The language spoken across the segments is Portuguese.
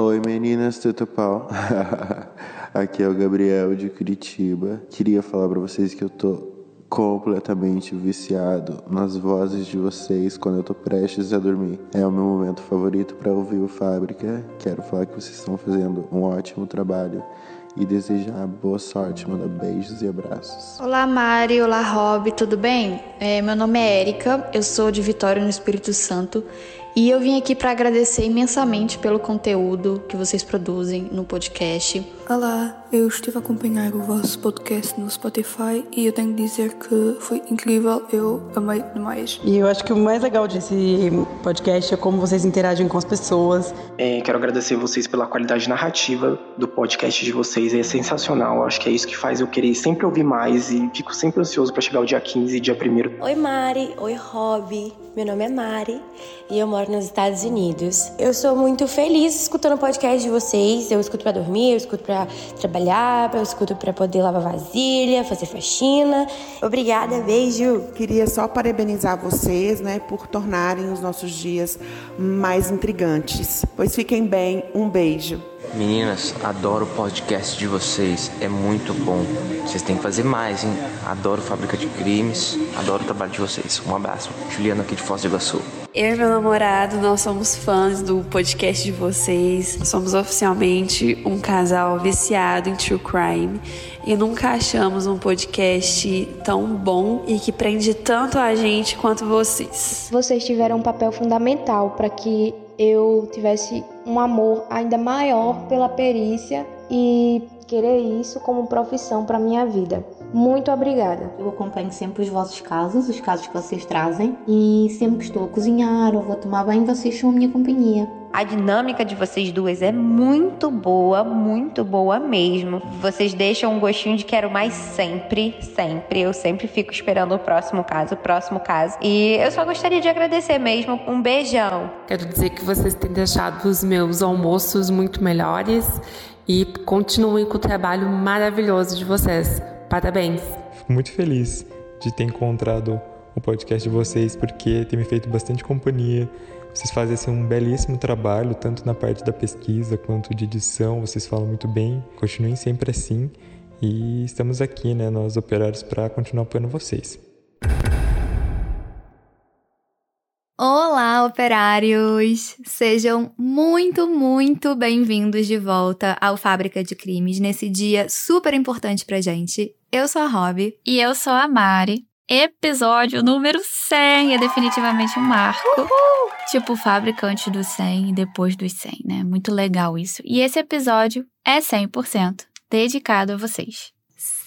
Oi meninas, tudo pau? Aqui é o Gabriel de Curitiba. Queria falar para vocês que eu tô completamente viciado nas vozes de vocês quando eu tô prestes a dormir. É o meu momento favorito para ouvir o Fábrica. Quero falar que vocês estão fazendo um ótimo trabalho e desejar boa sorte, mandar beijos e abraços. Olá Mari, olá Rob, tudo bem? É, meu nome é Érica, eu sou de Vitória no Espírito Santo e eu vim aqui para agradecer imensamente pelo conteúdo que vocês produzem no podcast. Olá, eu estive a acompanhar o vosso podcast no Spotify e eu tenho que dizer que foi incrível, eu amei demais. E eu acho que o mais legal desse podcast é como vocês interagem com as pessoas. É, quero agradecer vocês pela qualidade narrativa do podcast de vocês, é sensacional. Eu acho que é isso que faz eu querer sempre ouvir mais e fico sempre ansioso para chegar o dia 15 e dia 1 Oi Mari, oi Rob, meu nome é Mari e eu moro nos Estados Unidos. Eu sou muito feliz escutando o podcast de vocês, eu escuto para dormir, eu escuto para trabalhar, eu escuto para poder lavar vasilha, fazer faxina. Obrigada, beijo. Queria só parabenizar vocês, né, por tornarem os nossos dias mais intrigantes. Pois fiquem bem, um beijo. Meninas, adoro o podcast de vocês, é muito bom. Vocês têm que fazer mais, hein? Adoro Fábrica de Crimes, adoro o trabalho de vocês. Um abraço. Juliana aqui de Foz do Iguaçu. Eu e meu namorado, nós somos fãs do podcast de vocês. Somos oficialmente um casal viciado em true crime e nunca achamos um podcast tão bom e que prende tanto a gente quanto vocês. Vocês tiveram um papel fundamental para que eu tivesse um amor ainda maior pela perícia e querer isso como profissão para minha vida. Muito obrigada. Eu acompanho sempre os vossos casos, os casos que vocês trazem, e sempre que estou a cozinhar ou vou tomar banho, vocês são a minha companhia. A dinâmica de vocês duas é muito boa, muito boa mesmo. Vocês deixam um gostinho de quero mais sempre, sempre. Eu sempre fico esperando o próximo caso, o próximo caso. E eu só gostaria de agradecer mesmo. Um beijão. Quero dizer que vocês têm deixado os meus almoços muito melhores e continuem com o trabalho maravilhoso de vocês. Parabéns. Fico muito feliz de ter encontrado o podcast de vocês porque tem me feito bastante companhia. Vocês fazem assim, um belíssimo trabalho, tanto na parte da pesquisa quanto de edição. Vocês falam muito bem. Continuem sempre assim. E estamos aqui, né, nós operários, para continuar apoiando vocês. Olá, operários! Sejam muito, muito bem-vindos de volta ao Fábrica de Crimes nesse dia super importante pra gente. Eu sou a Rob. E eu sou a Mari. Episódio número 100 é definitivamente um marco. Uhul! Tipo, fábrica antes do 100 e depois dos 100, né? Muito legal isso. E esse episódio é 100% dedicado a vocês.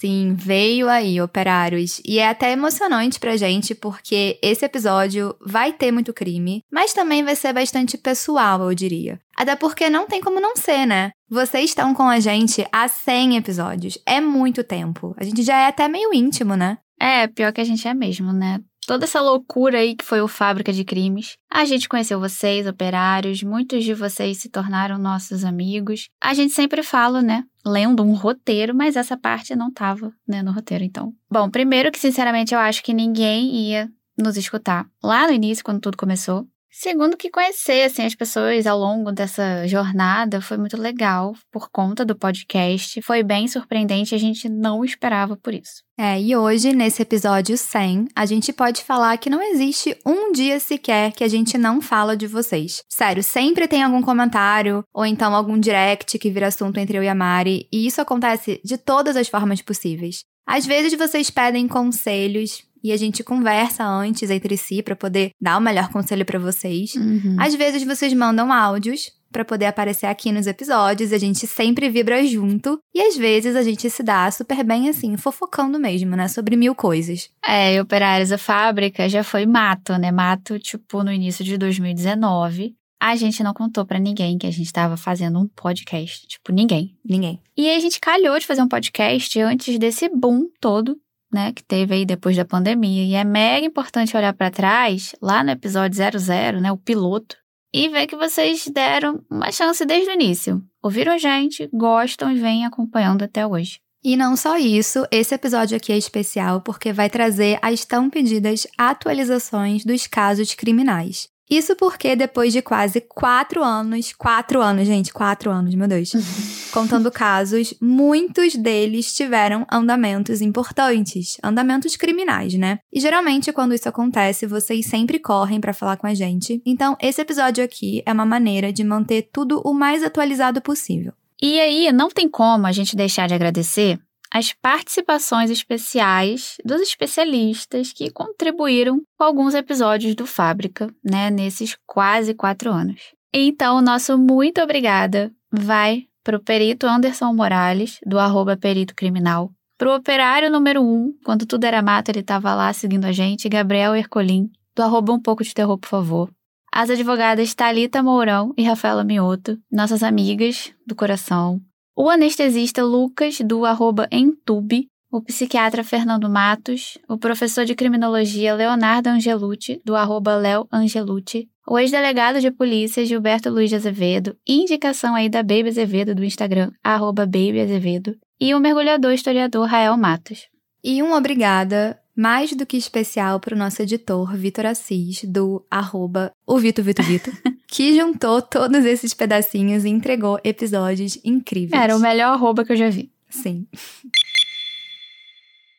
Sim, veio aí, operários. E é até emocionante pra gente, porque esse episódio vai ter muito crime, mas também vai ser bastante pessoal, eu diria. Até porque não tem como não ser, né? Vocês estão com a gente há 100 episódios. É muito tempo. A gente já é até meio íntimo, né? É, pior que a gente é mesmo, né? toda essa loucura aí que foi o Fábrica de Crimes. A gente conheceu vocês, operários, muitos de vocês se tornaram nossos amigos. A gente sempre fala, né, lendo um roteiro, mas essa parte não tava, né, no roteiro, então. Bom, primeiro que sinceramente eu acho que ninguém ia nos escutar lá no início, quando tudo começou. Segundo que conhecer assim, as pessoas ao longo dessa jornada foi muito legal por conta do podcast. Foi bem surpreendente, a gente não esperava por isso. É, e hoje, nesse episódio 100, a gente pode falar que não existe um dia sequer que a gente não fala de vocês. Sério, sempre tem algum comentário ou então algum direct que vira assunto entre eu e a Mari, e isso acontece de todas as formas possíveis. Às vezes vocês pedem conselhos, e a gente conversa antes entre si para poder dar o melhor conselho para vocês. Uhum. Às vezes vocês mandam áudios para poder aparecer aqui nos episódios, a gente sempre vibra junto e às vezes a gente se dá super bem assim, fofocando mesmo, né, sobre mil coisas. É, e Operários a Fábrica já foi mato, né? Mato tipo no início de 2019. A gente não contou para ninguém que a gente estava fazendo um podcast, tipo ninguém, ninguém. E aí a gente calhou de fazer um podcast antes desse boom todo né, que teve aí depois da pandemia. E é mega importante olhar para trás, lá no episódio 00, né, o piloto, e ver que vocês deram uma chance desde o início. Ouviram a gente, gostam e vêm acompanhando até hoje. E não só isso, esse episódio aqui é especial porque vai trazer as tão pedidas atualizações dos casos criminais. Isso porque depois de quase quatro anos, quatro anos, gente, quatro anos, meu Deus, contando casos, muitos deles tiveram andamentos importantes, andamentos criminais, né? E geralmente quando isso acontece, vocês sempre correm para falar com a gente. Então, esse episódio aqui é uma maneira de manter tudo o mais atualizado possível. E aí, não tem como a gente deixar de agradecer as participações especiais dos especialistas que contribuíram com alguns episódios do Fábrica, né, nesses quase quatro anos. Então, o nosso muito obrigada vai para o perito Anderson Morales, do arroba perito criminal, para o operário número um, quando tudo era mato, ele estava lá seguindo a gente, Gabriel Ercolim, do arroba um pouco de terror, por favor. As advogadas Talita Mourão e Rafaela Mioto, nossas amigas do coração, o anestesista Lucas, do arroba Entube, o psiquiatra Fernando Matos, o professor de criminologia Leonardo Angelucci, do arroba Leo Angelucci, o ex-delegado de polícia Gilberto Luiz de Azevedo, indicação aí da Baby Azevedo do Instagram, arroba Baby Azevedo, e o mergulhador historiador Rael Matos. E um obrigada mais do que especial para o nosso editor, Vitor Assis, do arroba o Vito Vito Vito, que juntou todos esses pedacinhos e entregou episódios incríveis. Era o melhor arroba que eu já vi. Sim.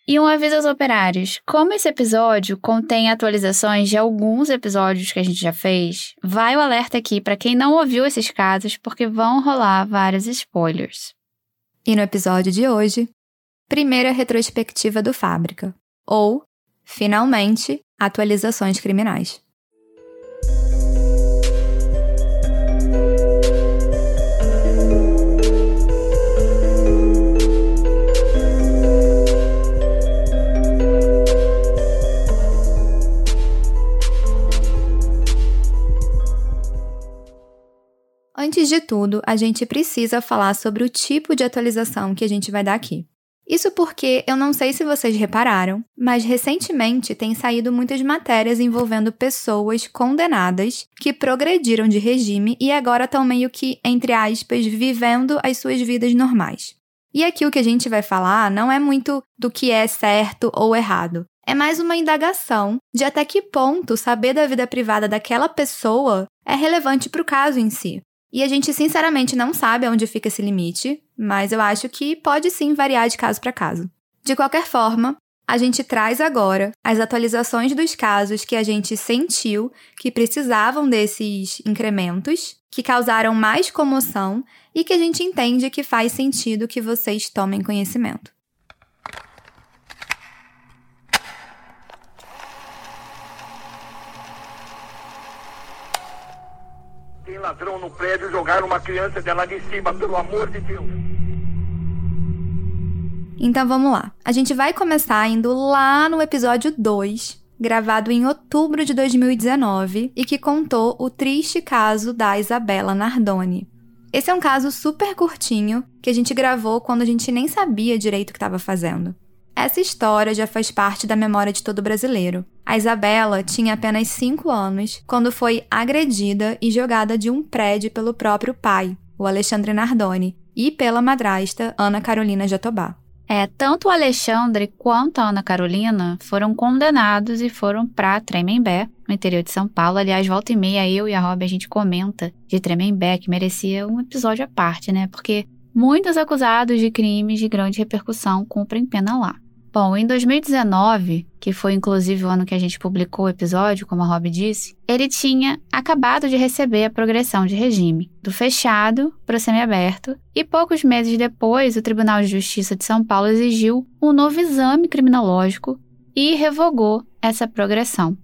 E um aviso aos operários: como esse episódio contém atualizações de alguns episódios que a gente já fez, vai o alerta aqui para quem não ouviu esses casos, porque vão rolar vários spoilers. E no episódio de hoje, primeira retrospectiva do Fábrica, ou, finalmente, atualizações criminais. Antes de tudo, a gente precisa falar sobre o tipo de atualização que a gente vai dar aqui. Isso porque eu não sei se vocês repararam, mas recentemente tem saído muitas matérias envolvendo pessoas condenadas que progrediram de regime e agora estão meio que, entre aspas, vivendo as suas vidas normais. E aqui o que a gente vai falar não é muito do que é certo ou errado. É mais uma indagação de até que ponto saber da vida privada daquela pessoa é relevante para o caso em si. E a gente sinceramente não sabe onde fica esse limite, mas eu acho que pode sim variar de caso para caso. De qualquer forma, a gente traz agora as atualizações dos casos que a gente sentiu que precisavam desses incrementos, que causaram mais comoção e que a gente entende que faz sentido que vocês tomem conhecimento. Ladrão no prédio, jogaram uma criança dela de cima, pelo amor de Deus. Então vamos lá. A gente vai começar indo lá no episódio 2, gravado em outubro de 2019 e que contou o triste caso da Isabela Nardoni. Esse é um caso super curtinho que a gente gravou quando a gente nem sabia direito o que estava fazendo. Essa história já faz parte da memória de todo brasileiro. A Isabela tinha apenas 5 anos quando foi agredida e jogada de um prédio pelo próprio pai, o Alexandre Nardoni, e pela madrasta Ana Carolina Jatobá. É, tanto o Alexandre quanto a Ana Carolina foram condenados e foram para Tremembé, no interior de São Paulo. Aliás, volta e meia, eu e a Rob, a gente comenta de Tremembé, que merecia um episódio à parte, né? Porque muitos acusados de crimes de grande repercussão cumprem pena lá. Bom, em 2019, que foi inclusive o ano que a gente publicou o episódio, como a Rob disse, ele tinha acabado de receber a progressão de regime, do fechado para o semiaberto, e poucos meses depois, o Tribunal de Justiça de São Paulo exigiu um novo exame criminológico e revogou essa progressão.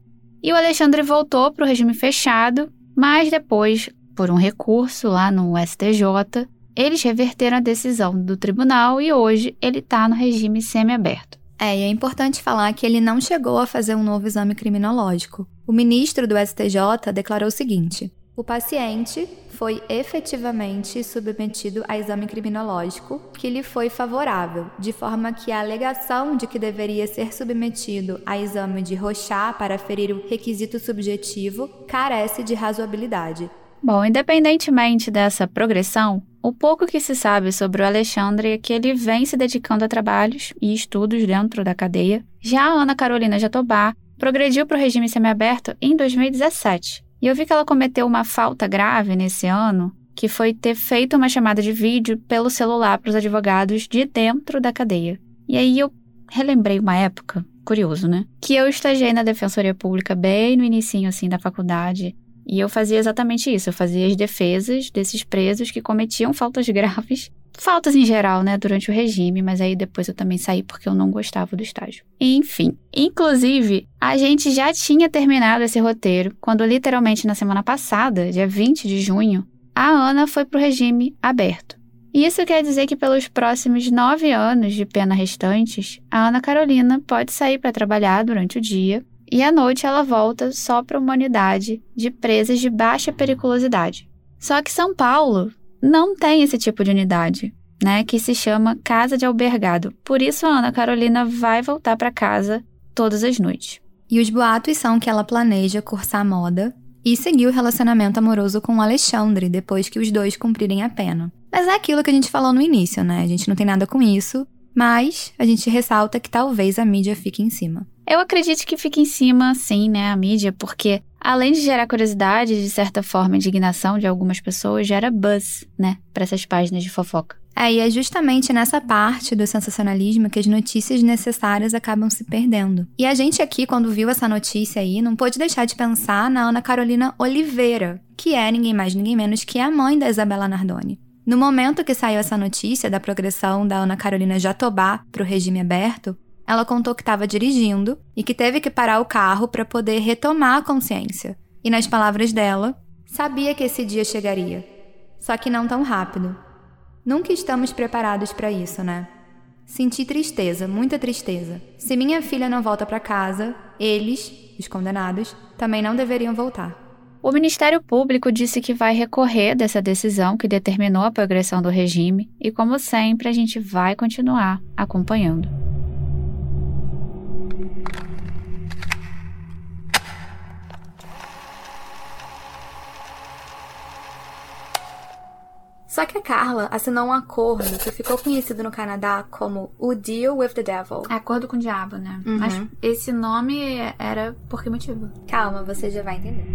E o Alexandre voltou para o regime fechado, mas depois, por um recurso lá no STJ, eles reverteram a decisão do tribunal e hoje ele está no regime semiaberto. É, e é importante falar que ele não chegou a fazer um novo exame criminológico. O ministro do STJ declarou o seguinte: o paciente foi efetivamente submetido a exame criminológico que lhe foi favorável, de forma que a alegação de que deveria ser submetido a exame de Rochat para ferir o requisito subjetivo carece de razoabilidade. Bom, independentemente dessa progressão, o pouco que se sabe sobre o Alexandre é que ele vem se dedicando a trabalhos e estudos dentro da cadeia. Já a Ana Carolina Jatobá progrediu para o regime semiaberto em 2017. E eu vi que ela cometeu uma falta grave nesse ano, que foi ter feito uma chamada de vídeo pelo celular para os advogados de dentro da cadeia. E aí eu relembrei uma época, curioso, né? Que eu estagiei na Defensoria Pública bem no início assim da faculdade. E eu fazia exatamente isso, eu fazia as defesas desses presos que cometiam faltas graves faltas em geral, né, durante o regime, mas aí depois eu também saí porque eu não gostava do estágio. Enfim, inclusive, a gente já tinha terminado esse roteiro quando literalmente na semana passada, dia 20 de junho, a Ana foi pro regime aberto. E isso quer dizer que pelos próximos nove anos de pena restantes, a Ana Carolina pode sair para trabalhar durante o dia e à noite ela volta só para uma unidade de presas de baixa periculosidade. Só que São Paulo não tem esse tipo de unidade, né, que se chama casa de albergado. Por isso a Ana Carolina vai voltar para casa todas as noites. E os boatos são que ela planeja cursar moda e seguir o relacionamento amoroso com Alexandre depois que os dois cumprirem a pena. Mas é aquilo que a gente falou no início, né? A gente não tem nada com isso, mas a gente ressalta que talvez a mídia fique em cima. Eu acredito que fique em cima, sim, né, a mídia, porque além de gerar curiosidade e, de certa forma, indignação de algumas pessoas, gera buzz, né, para essas páginas de fofoca. É, e é justamente nessa parte do sensacionalismo que as notícias necessárias acabam se perdendo. E a gente aqui, quando viu essa notícia aí, não pôde deixar de pensar na Ana Carolina Oliveira, que é ninguém mais, ninguém menos que a mãe da Isabela Nardoni. No momento que saiu essa notícia da progressão da Ana Carolina Jatobá para o regime aberto, ela contou que estava dirigindo e que teve que parar o carro para poder retomar a consciência. E nas palavras dela, sabia que esse dia chegaria, só que não tão rápido. Nunca estamos preparados para isso, né? Senti tristeza, muita tristeza. Se minha filha não volta para casa, eles, os condenados, também não deveriam voltar. O Ministério Público disse que vai recorrer dessa decisão que determinou a progressão do regime e, como sempre, a gente vai continuar acompanhando. Só que a Carla assinou um acordo que ficou conhecido no Canadá como o Deal with the Devil. Acordo com o diabo, né? Uhum. Mas esse nome era por que motivo? Calma, você já vai entender.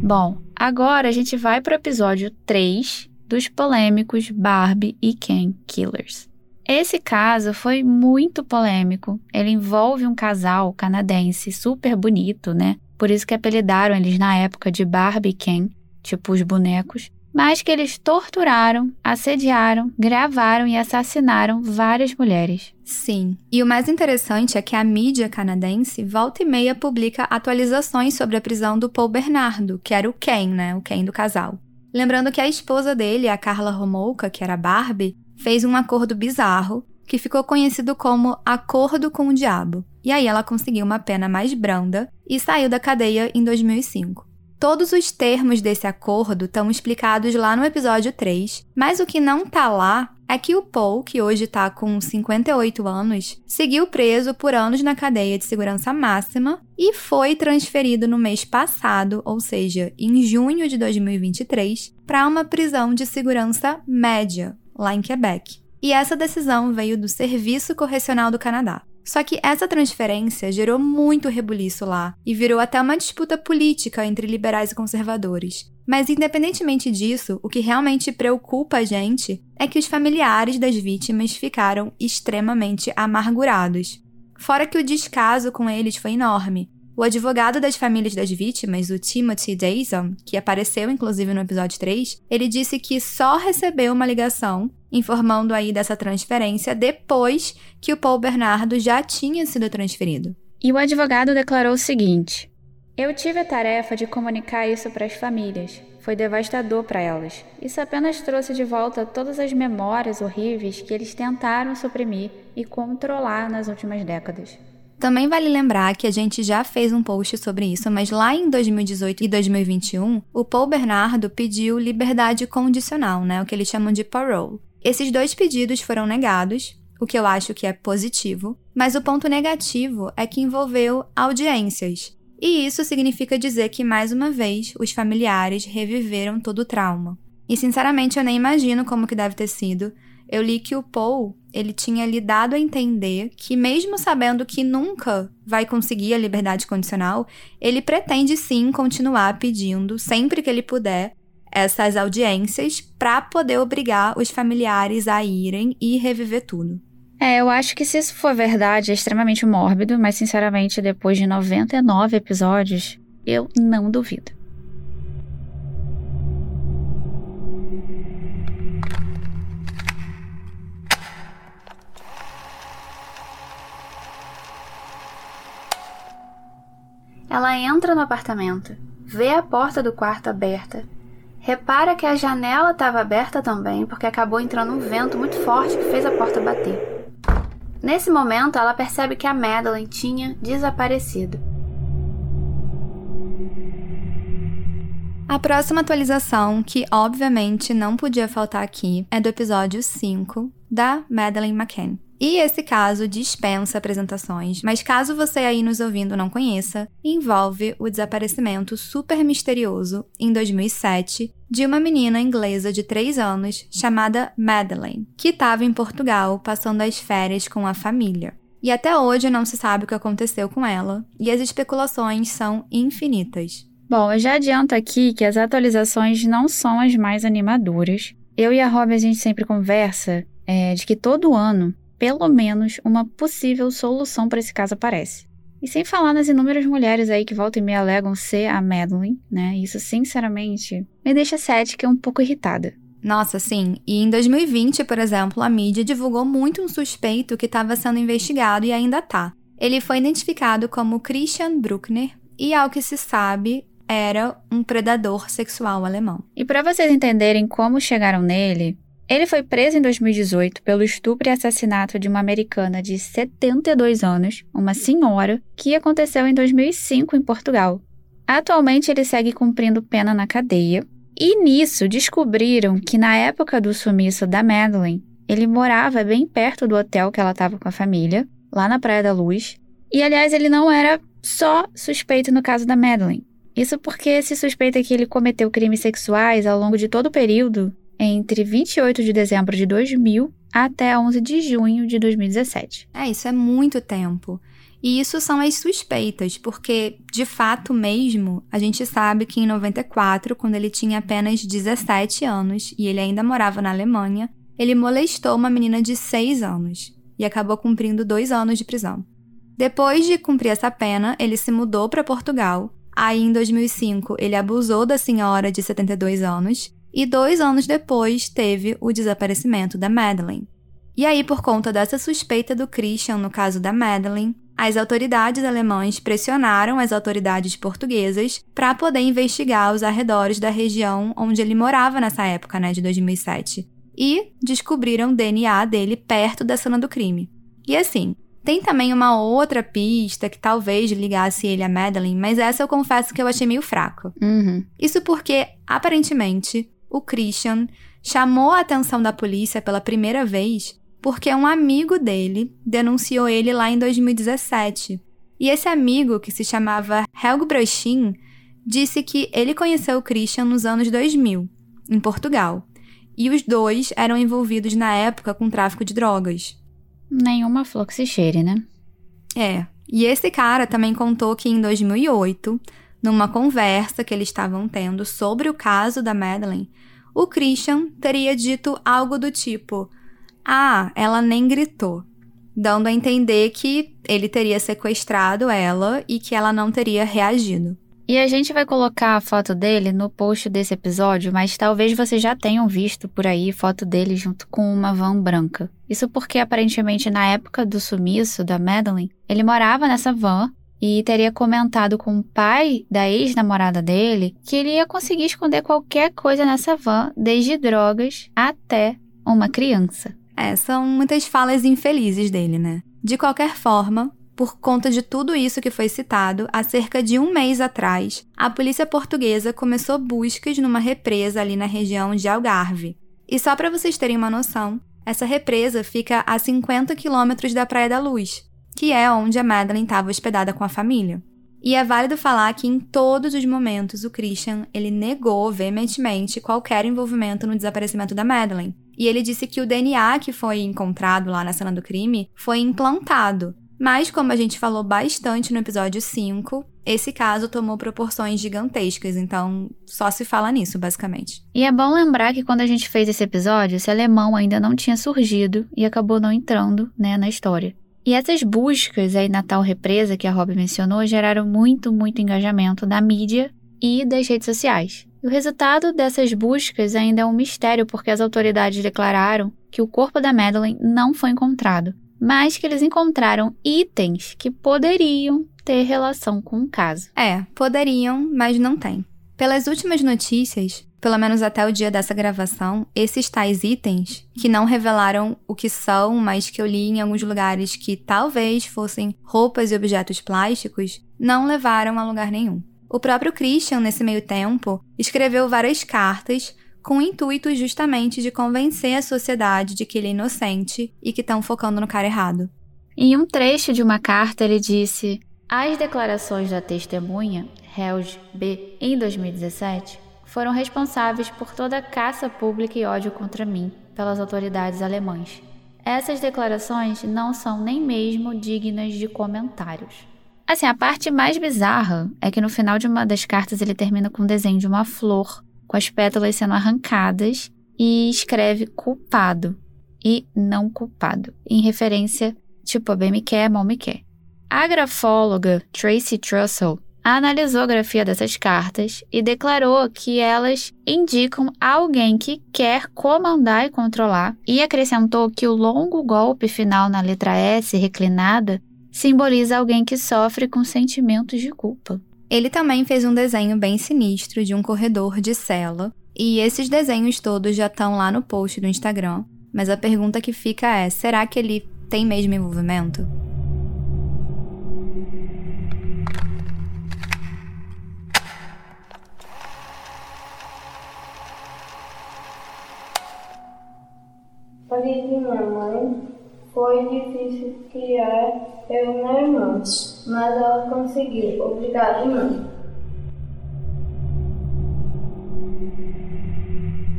Bom, agora a gente vai para o episódio 3 dos polêmicos Barbie e Ken Killers. Esse caso foi muito polêmico. Ele envolve um casal canadense super bonito, né? Por isso que apelidaram eles na época de Barbie e Ken, tipo os bonecos, mas que eles torturaram, assediaram, gravaram e assassinaram várias mulheres. Sim, e o mais interessante é que a mídia canadense volta e meia publica atualizações sobre a prisão do Paul Bernardo, que era o Ken, né, o Ken do casal. Lembrando que a esposa dele, a Carla Romolka, que era Barbie, fez um acordo bizarro que ficou conhecido como Acordo com o Diabo. E aí ela conseguiu uma pena mais branda e saiu da cadeia em 2005. Todos os termos desse acordo estão explicados lá no episódio 3, mas o que não tá lá é que o Paul, que hoje está com 58 anos, seguiu preso por anos na cadeia de segurança máxima e foi transferido no mês passado, ou seja, em junho de 2023, para uma prisão de segurança média, lá em Quebec. E essa decisão veio do Serviço Correcional do Canadá. Só que essa transferência gerou muito rebuliço lá e virou até uma disputa política entre liberais e conservadores. Mas independentemente disso, o que realmente preocupa a gente é que os familiares das vítimas ficaram extremamente amargurados. Fora que o descaso com eles foi enorme, o advogado das famílias das vítimas, o Timothy Dayson, que apareceu inclusive no episódio 3, ele disse que só recebeu uma ligação informando aí dessa transferência depois que o Paul Bernardo já tinha sido transferido. E o advogado declarou o seguinte: Eu tive a tarefa de comunicar isso para as famílias. Foi devastador para elas. Isso apenas trouxe de volta todas as memórias horríveis que eles tentaram suprimir e controlar nas últimas décadas. Também vale lembrar que a gente já fez um post sobre isso, mas lá em 2018 e 2021, o Paul Bernardo pediu liberdade condicional, né, o que eles chamam de parole. Esses dois pedidos foram negados, o que eu acho que é positivo, mas o ponto negativo é que envolveu audiências. E isso significa dizer que, mais uma vez, os familiares reviveram todo o trauma. E sinceramente eu nem imagino como que deve ter sido. Eu li que o Paul, ele tinha lhe dado a entender que, mesmo sabendo que nunca vai conseguir a liberdade condicional, ele pretende sim continuar pedindo, sempre que ele puder, essas audiências para poder obrigar os familiares a irem e reviver tudo. É, eu acho que se isso for verdade, é extremamente mórbido, mas sinceramente, depois de 99 episódios, eu não duvido. Ela entra no apartamento, vê a porta do quarto aberta, repara que a janela estava aberta também, porque acabou entrando um vento muito forte que fez a porta bater. Nesse momento, ela percebe que a Madeline tinha desaparecido. A próxima atualização, que obviamente não podia faltar aqui, é do episódio 5 da Madeleine McCann. E esse caso dispensa apresentações, mas caso você aí nos ouvindo não conheça, envolve o desaparecimento super misterioso, em 2007, de uma menina inglesa de 3 anos chamada Madeleine, que estava em Portugal passando as férias com a família. E até hoje não se sabe o que aconteceu com ela, e as especulações são infinitas. Bom, eu já adianto aqui que as atualizações não são as mais animadoras. Eu e a Rob a gente sempre conversa é, de que todo ano pelo menos uma possível solução para esse caso aparece. E sem falar nas inúmeras mulheres aí que voltam e me alegam ser a Madeline, né? Isso, sinceramente, me deixa cética e um pouco irritada. Nossa, sim. E em 2020, por exemplo, a mídia divulgou muito um suspeito que estava sendo investigado e ainda tá. Ele foi identificado como Christian Bruckner e, ao que se sabe, era um predador sexual alemão. E para vocês entenderem como chegaram nele, ele foi preso em 2018 pelo estupro e assassinato de uma americana de 72 anos, uma senhora, que aconteceu em 2005 em Portugal. Atualmente ele segue cumprindo pena na cadeia, e nisso descobriram que na época do sumiço da Madeline, ele morava bem perto do hotel que ela estava com a família, lá na Praia da Luz. E aliás, ele não era só suspeito no caso da Madeline. Isso porque se suspeita que ele cometeu crimes sexuais ao longo de todo o período entre 28 de dezembro de 2000 até 11 de junho de 2017. É, isso é muito tempo. E isso são as suspeitas, porque de fato mesmo, a gente sabe que em 94, quando ele tinha apenas 17 anos e ele ainda morava na Alemanha, ele molestou uma menina de 6 anos e acabou cumprindo dois anos de prisão. Depois de cumprir essa pena, ele se mudou para Portugal. Aí, em 2005, ele abusou da senhora de 72 anos e dois anos depois teve o desaparecimento da Madeleine. E aí, por conta dessa suspeita do Christian no caso da Madeleine, as autoridades alemãs pressionaram as autoridades portuguesas para poder investigar os arredores da região onde ele morava nessa época, né, de 2007, e descobriram DNA dele perto da cena do crime. E assim, tem também uma outra pista que talvez ligasse ele a Madeleine, mas essa eu confesso que eu achei meio fraco. Uhum. Isso porque, aparentemente, o Christian chamou a atenção da polícia pela primeira vez porque um amigo dele denunciou ele lá em 2017. E esse amigo, que se chamava Helg Brochin, disse que ele conheceu o Christian nos anos 2000, em Portugal. E os dois eram envolvidos na época com tráfico de drogas. Nenhuma flor que se cheire, né? É. E esse cara também contou que em 2008, numa conversa que eles estavam tendo sobre o caso da Madeleine, o Christian teria dito algo do tipo: Ah, ela nem gritou, dando a entender que ele teria sequestrado ela e que ela não teria reagido. E a gente vai colocar a foto dele no post desse episódio, mas talvez vocês já tenham visto por aí foto dele junto com uma van branca. Isso porque aparentemente na época do sumiço da Madeline, ele morava nessa van e teria comentado com o pai da ex-namorada dele que ele ia conseguir esconder qualquer coisa nessa van, desde drogas até uma criança. É, são muitas falas infelizes dele, né? De qualquer forma, por conta de tudo isso que foi citado, há cerca de um mês atrás, a polícia portuguesa começou buscas numa represa ali na região de Algarve. E só para vocês terem uma noção, essa represa fica a 50 quilômetros da Praia da Luz, que é onde a Madeline estava hospedada com a família. E é válido falar que em todos os momentos o Christian ele negou veementemente qualquer envolvimento no desaparecimento da Madeline. E ele disse que o DNA que foi encontrado lá na cena do crime foi implantado. Mas, como a gente falou bastante no episódio 5, esse caso tomou proporções gigantescas, então só se fala nisso, basicamente. E é bom lembrar que quando a gente fez esse episódio, esse alemão ainda não tinha surgido e acabou não entrando né, na história. E essas buscas aí na tal represa que a Rob mencionou geraram muito, muito engajamento da mídia e das redes sociais. E o resultado dessas buscas ainda é um mistério porque as autoridades declararam que o corpo da Madeleine não foi encontrado, mas que eles encontraram itens que poderiam ter relação com o caso. É, poderiam, mas não tem. Pelas últimas notícias, pelo menos até o dia dessa gravação, esses tais itens, que não revelaram o que são, mas que eu li em alguns lugares que talvez fossem roupas e objetos plásticos, não levaram a lugar nenhum. O próprio Christian, nesse meio tempo, escreveu várias cartas com o intuito justamente de convencer a sociedade de que ele é inocente e que estão focando no cara errado. Em um trecho de uma carta, ele disse: As declarações da testemunha, Helge B., em 2017, foram responsáveis por toda a caça pública e ódio contra mim pelas autoridades alemãs. Essas declarações não são nem mesmo dignas de comentários. Assim, a parte mais bizarra é que no final de uma das cartas ele termina com um desenho de uma flor com as pétalas sendo arrancadas e escreve culpado e não culpado, em referência, tipo, bem me quer, mal me quer. A grafóloga Tracy Trussell analisou a grafia dessas cartas e declarou que elas indicam alguém que quer comandar e controlar, e acrescentou que o longo golpe final na letra S reclinada simboliza alguém que sofre com sentimentos de culpa. Ele também fez um desenho bem sinistro de um corredor de cela, e esses desenhos todos já estão lá no post do Instagram. Mas a pergunta que fica é: será que ele tem mesmo envolvimento? Para minha mãe, foi difícil criar eu e meu irmão, mas ela conseguiu. Obrigado, mãe.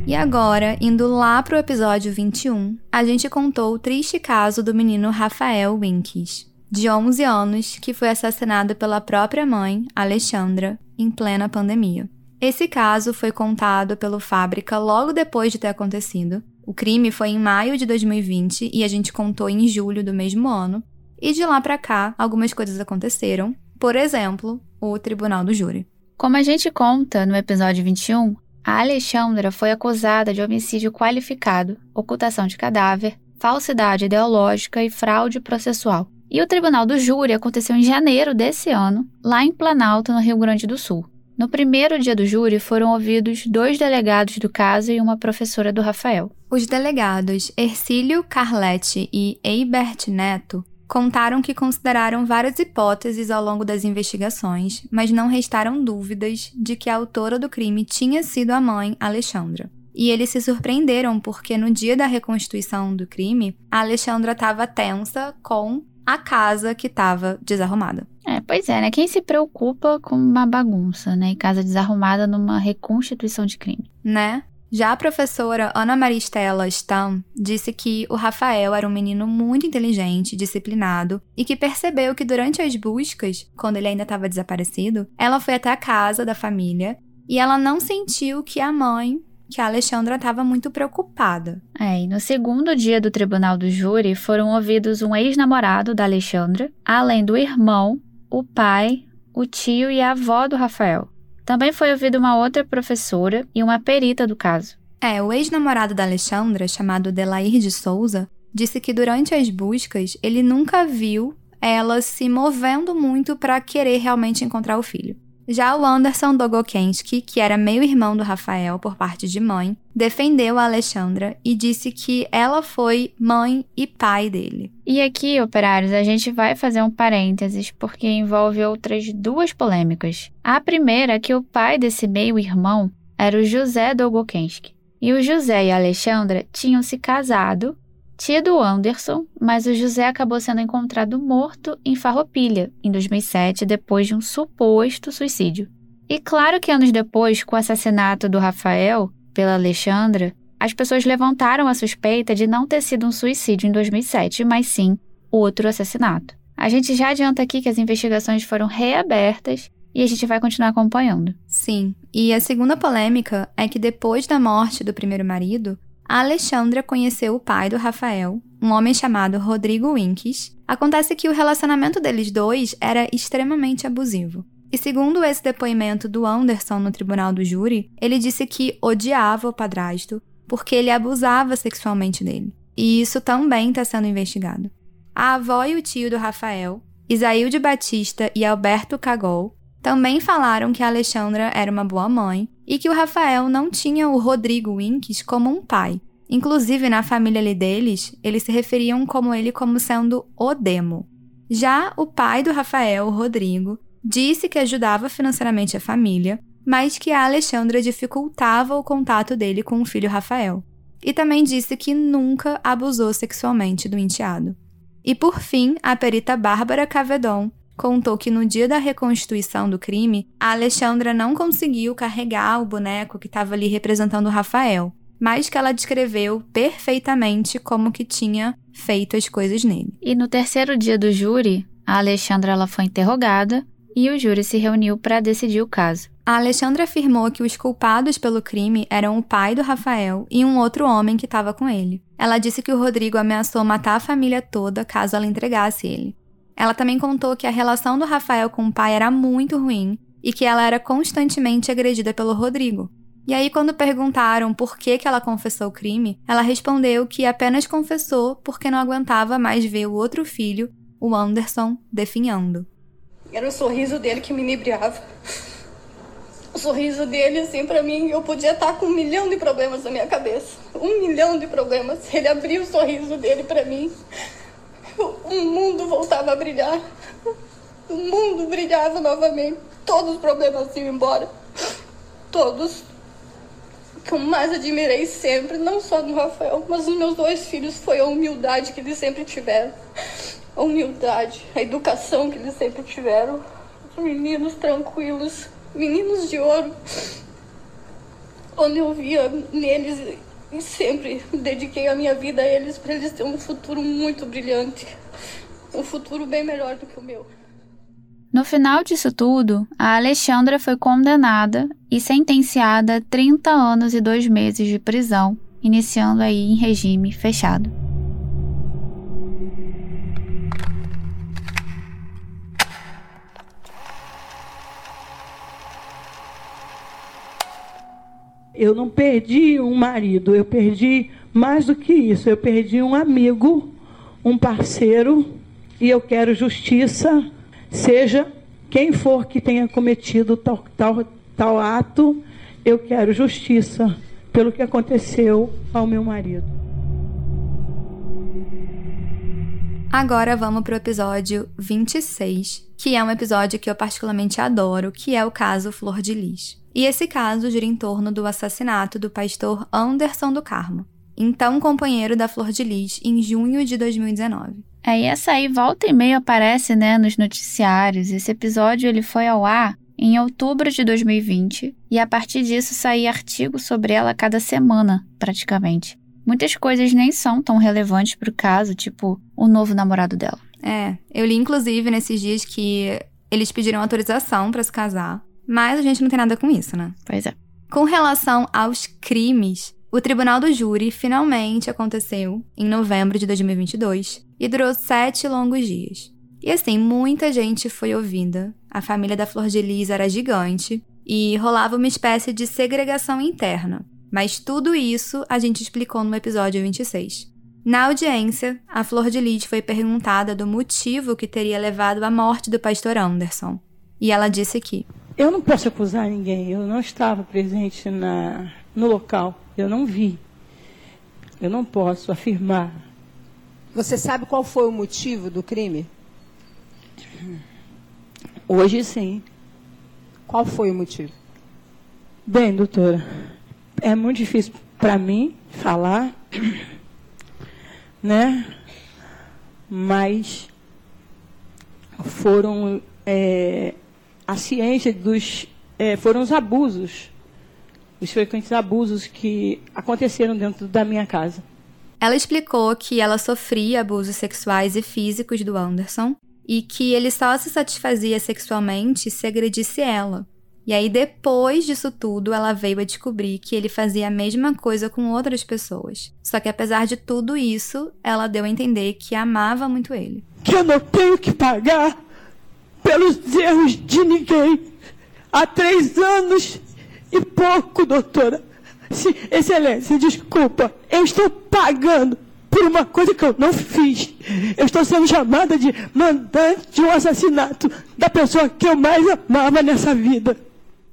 E agora, indo lá pro episódio 21, a gente contou o triste caso do menino Rafael Winkes, de 11 anos, que foi assassinado pela própria mãe, Alexandra, em plena pandemia. Esse caso foi contado pelo Fábrica logo depois de ter acontecido, o crime foi em maio de 2020 e a gente contou em julho do mesmo ano. E de lá para cá, algumas coisas aconteceram. Por exemplo, o tribunal do júri. Como a gente conta no episódio 21, a Alexandra foi acusada de homicídio qualificado, ocultação de cadáver, falsidade ideológica e fraude processual. E o tribunal do júri aconteceu em janeiro desse ano, lá em Planalto, no Rio Grande do Sul. No primeiro dia do júri foram ouvidos dois delegados do caso e uma professora do Rafael. Os delegados Ercílio Carletti e Eibert Neto contaram que consideraram várias hipóteses ao longo das investigações, mas não restaram dúvidas de que a autora do crime tinha sido a mãe, Alexandra. E eles se surpreenderam porque no dia da reconstituição do crime, a Alexandra estava tensa com a casa que estava desarrumada. É, pois é, né? Quem se preocupa com uma bagunça, né? E casa desarrumada numa reconstituição de crime. Né? Já a professora Ana Maria Estela Stam disse que o Rafael era um menino muito inteligente, disciplinado e que percebeu que durante as buscas, quando ele ainda estava desaparecido, ela foi até a casa da família e ela não sentiu que a mãe que a Alexandra estava muito preocupada. É, e no segundo dia do tribunal do júri foram ouvidos um ex-namorado da Alexandra, além do irmão, o pai, o tio e a avó do Rafael. Também foi ouvida uma outra professora e uma perita do caso. É, o ex-namorado da Alexandra, chamado Delair de Souza, disse que durante as buscas ele nunca viu ela se movendo muito para querer realmente encontrar o filho. Já o Anderson Dogokensky, que era meio-irmão do Rafael por parte de mãe, defendeu a Alexandra e disse que ela foi mãe e pai dele. E aqui, operários, a gente vai fazer um parênteses porque envolve outras duas polêmicas. A primeira é que o pai desse meio-irmão era o José Dogokensky. E o José e a Alexandra tinham se casado tido Anderson, mas o José acabou sendo encontrado morto em Farroupilha, em 2007, depois de um suposto suicídio. E claro que anos depois, com o assassinato do Rafael pela Alexandra, as pessoas levantaram a suspeita de não ter sido um suicídio em 2007, mas sim outro assassinato. A gente já adianta aqui que as investigações foram reabertas e a gente vai continuar acompanhando. Sim, e a segunda polêmica é que depois da morte do primeiro marido, a Alexandra conheceu o pai do Rafael, um homem chamado Rodrigo Winks. Acontece que o relacionamento deles dois era extremamente abusivo. E segundo esse depoimento do Anderson no tribunal do júri, ele disse que odiava o padrasto porque ele abusava sexualmente dele. E isso também está sendo investigado. A avó e o tio do Rafael, Isaílde Batista e Alberto Cagol, também falaram que a Alexandra era uma boa mãe e que o Rafael não tinha o Rodrigo Winks como um pai. Inclusive, na família deles, eles se referiam como ele como sendo o demo. Já o pai do Rafael, o Rodrigo, disse que ajudava financeiramente a família, mas que a Alexandra dificultava o contato dele com o filho Rafael. E também disse que nunca abusou sexualmente do enteado. E por fim, a perita Bárbara Cavedon contou que no dia da reconstituição do crime, a Alexandra não conseguiu carregar o boneco que estava ali representando o Rafael, mas que ela descreveu perfeitamente como que tinha feito as coisas nele. E no terceiro dia do júri, a Alexandra ela foi interrogada e o júri se reuniu para decidir o caso. A Alexandra afirmou que os culpados pelo crime eram o pai do Rafael e um outro homem que estava com ele. Ela disse que o Rodrigo ameaçou matar a família toda caso ela entregasse ele. Ela também contou que a relação do Rafael com o pai era muito ruim e que ela era constantemente agredida pelo Rodrigo. E aí, quando perguntaram por que, que ela confessou o crime, ela respondeu que apenas confessou porque não aguentava mais ver o outro filho, o Anderson, definhando. Era o sorriso dele que me inebriava o sorriso dele, assim, para mim, eu podia estar com um milhão de problemas na minha cabeça. Um milhão de problemas. Ele abriu o sorriso dele para mim. O mundo voltava a brilhar. O mundo brilhava novamente. Todos os problemas iam embora. Todos. O que eu mais admirei sempre, não só no Rafael, mas nos meus dois filhos, foi a humildade que eles sempre tiveram. A humildade, a educação que eles sempre tiveram. Os meninos tranquilos, meninos de ouro, onde eu via neles e sempre dediquei a minha vida a eles para eles terem um futuro muito brilhante, um futuro bem melhor do que o meu. No final disso tudo, a Alexandra foi condenada e sentenciada a 30 anos e dois meses de prisão, iniciando aí em regime fechado. Eu não perdi um marido, eu perdi mais do que isso, eu perdi um amigo, um parceiro, e eu quero justiça, seja quem for que tenha cometido tal, tal, tal ato, eu quero justiça pelo que aconteceu ao meu marido. Agora vamos para o episódio 26, que é um episódio que eu particularmente adoro, que é o caso Flor de Lis. E esse caso gira em torno do assassinato do pastor Anderson do Carmo, então companheiro da Flor de Lis, em junho de 2019. É, e essa aí volta e meia aparece, né, nos noticiários. Esse episódio ele foi ao ar em outubro de 2020 e a partir disso saía artigo sobre ela cada semana, praticamente. Muitas coisas nem são tão relevantes para o caso, tipo o novo namorado dela. É, eu li inclusive nesses dias que eles pediram autorização para se casar mas a gente não tem nada com isso, né? Pois é. Com relação aos crimes, o Tribunal do Júri finalmente aconteceu em novembro de 2022 e durou sete longos dias. E assim, muita gente foi ouvida. A família da Flor de Lis era gigante e rolava uma espécie de segregação interna. Mas tudo isso a gente explicou no episódio 26. Na audiência, a Flor de Lis foi perguntada do motivo que teria levado à morte do pastor Anderson. E ela disse que eu não posso acusar ninguém, eu não estava presente na, no local, eu não vi. Eu não posso afirmar. Você sabe qual foi o motivo do crime? Hoje sim. Qual foi o motivo? Bem, doutora, é muito difícil para mim falar, né? Mas foram é, a ciência dos é, foram os abusos os frequentes abusos que aconteceram dentro da minha casa. Ela explicou que ela sofria abusos sexuais e físicos do Anderson e que ele só se satisfazia sexualmente se agredisse ela. E aí, depois disso tudo, ela veio a descobrir que ele fazia a mesma coisa com outras pessoas. Só que apesar de tudo isso, ela deu a entender que amava muito ele. Que eu não tenho que pagar pelos erros de ninguém. Há três anos e pouco, doutora. Sim, excelência, desculpa. Eu estou pagando por uma coisa que eu não fiz. Eu estou sendo chamada de mandante de um assassinato da pessoa que eu mais amava nessa vida.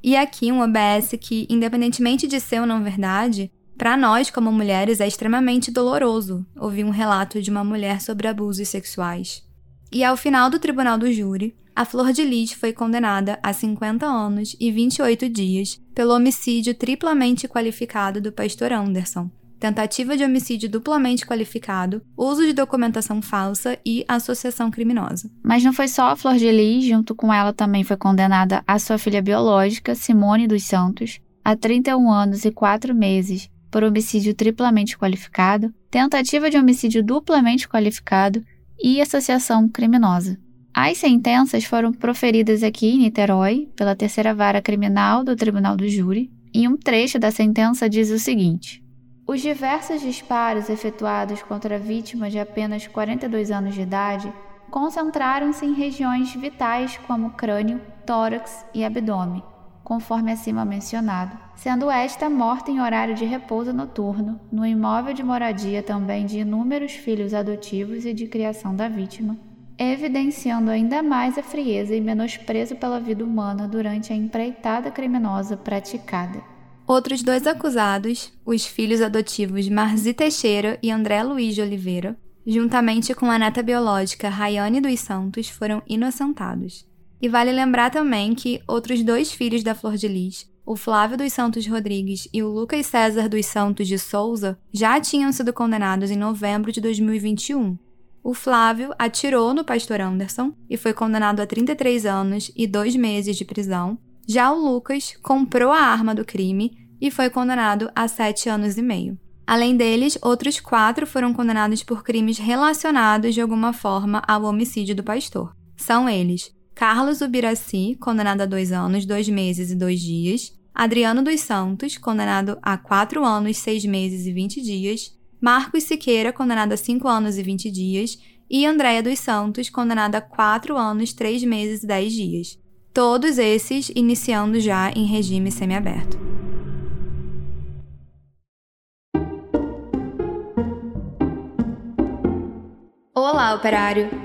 E aqui um OBS que, independentemente de ser ou não verdade, para nós como mulheres é extremamente doloroso ouvir um relato de uma mulher sobre abusos sexuais. E ao final do tribunal do júri, a Flor de Lis foi condenada a 50 anos e 28 dias pelo homicídio triplamente qualificado do pastor Anderson, tentativa de homicídio duplamente qualificado, uso de documentação falsa e associação criminosa. Mas não foi só a Flor de Lis, junto com ela também foi condenada a sua filha biológica, Simone dos Santos, a 31 anos e 4 meses por homicídio triplamente qualificado, tentativa de homicídio duplamente qualificado e associação criminosa. As sentenças foram proferidas aqui em Niterói pela terceira vara criminal do Tribunal do Júri, e um trecho da sentença diz o seguinte: Os diversos disparos efetuados contra a vítima de apenas 42 anos de idade concentraram-se em regiões vitais como crânio, tórax e abdômen, conforme acima mencionado, sendo esta morta em horário de repouso noturno, no imóvel de moradia também de inúmeros filhos adotivos e de criação da vítima evidenciando ainda mais a frieza e menosprezo pela vida humana durante a empreitada criminosa praticada. Outros dois acusados, os filhos adotivos Marzi Teixeira e André Luiz de Oliveira, juntamente com a neta biológica Rayane dos Santos, foram inocentados. E vale lembrar também que outros dois filhos da Flor de Lis, o Flávio dos Santos Rodrigues e o Lucas César dos Santos de Souza, já tinham sido condenados em novembro de 2021 o Flávio atirou no pastor Anderson e foi condenado a 33 anos e dois meses de prisão. Já o Lucas comprou a arma do crime e foi condenado a sete anos e meio. Além deles, outros quatro foram condenados por crimes relacionados de alguma forma ao homicídio do pastor. São eles Carlos Ubiraci, condenado a dois anos, dois meses e dois dias, Adriano dos Santos, condenado a quatro anos, seis meses e vinte dias, Marcos Siqueira, condenado a 5 anos e 20 dias, e Andréia dos Santos, condenada a 4 anos, 3 meses e 10 dias. Todos esses iniciando já em regime semiaberto. Olá, operário!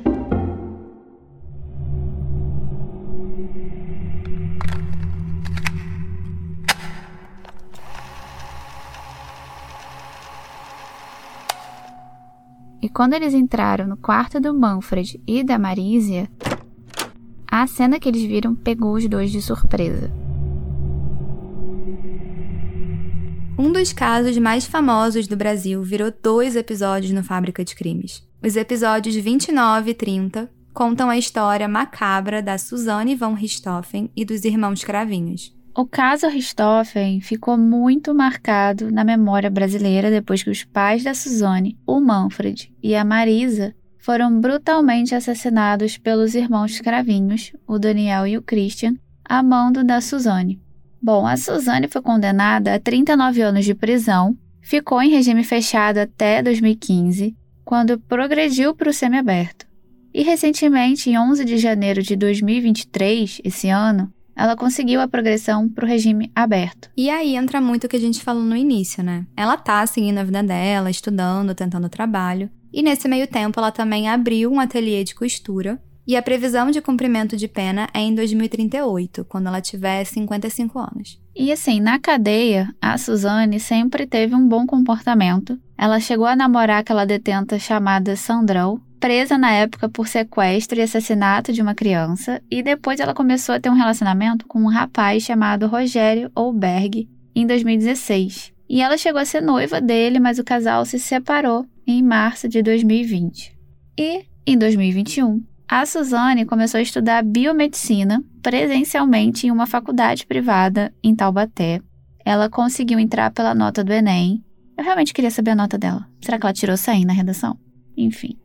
E quando eles entraram no quarto do Manfred e da Marisia, a cena que eles viram pegou os dois de surpresa. Um dos casos mais famosos do Brasil virou dois episódios no Fábrica de Crimes. Os episódios 29 e 30 contam a história macabra da Suzanne von Richthofen e dos irmãos Cravinhos. O caso Richthofen ficou muito marcado na memória brasileira depois que os pais da Suzane, o Manfred e a Marisa, foram brutalmente assassinados pelos irmãos escravinhos, o Daniel e o Christian, a mando da Suzane. Bom, a Suzane foi condenada a 39 anos de prisão ficou em regime fechado até 2015, quando progrediu para o semiaberto. E recentemente, em 11 de janeiro de 2023, esse ano, ela conseguiu a progressão para o regime aberto. E aí entra muito o que a gente falou no início, né? Ela tá seguindo a vida dela, estudando, tentando trabalho. E nesse meio tempo, ela também abriu um ateliê de costura. E a previsão de cumprimento de pena é em 2038, quando ela tiver 55 anos. E assim, na cadeia, a Suzane sempre teve um bom comportamento. Ela chegou a namorar aquela detenta chamada Sandrão, presa na época por sequestro e assassinato de uma criança, e depois ela começou a ter um relacionamento com um rapaz chamado Rogério Olberg em 2016. E ela chegou a ser noiva dele, mas o casal se separou em março de 2020. E, em 2021, a Suzane começou a estudar biomedicina presencialmente em uma faculdade privada em Taubaté. Ela conseguiu entrar pela nota do Enem. Eu realmente queria saber a nota dela. Será que ela tirou 100 na redação? Enfim.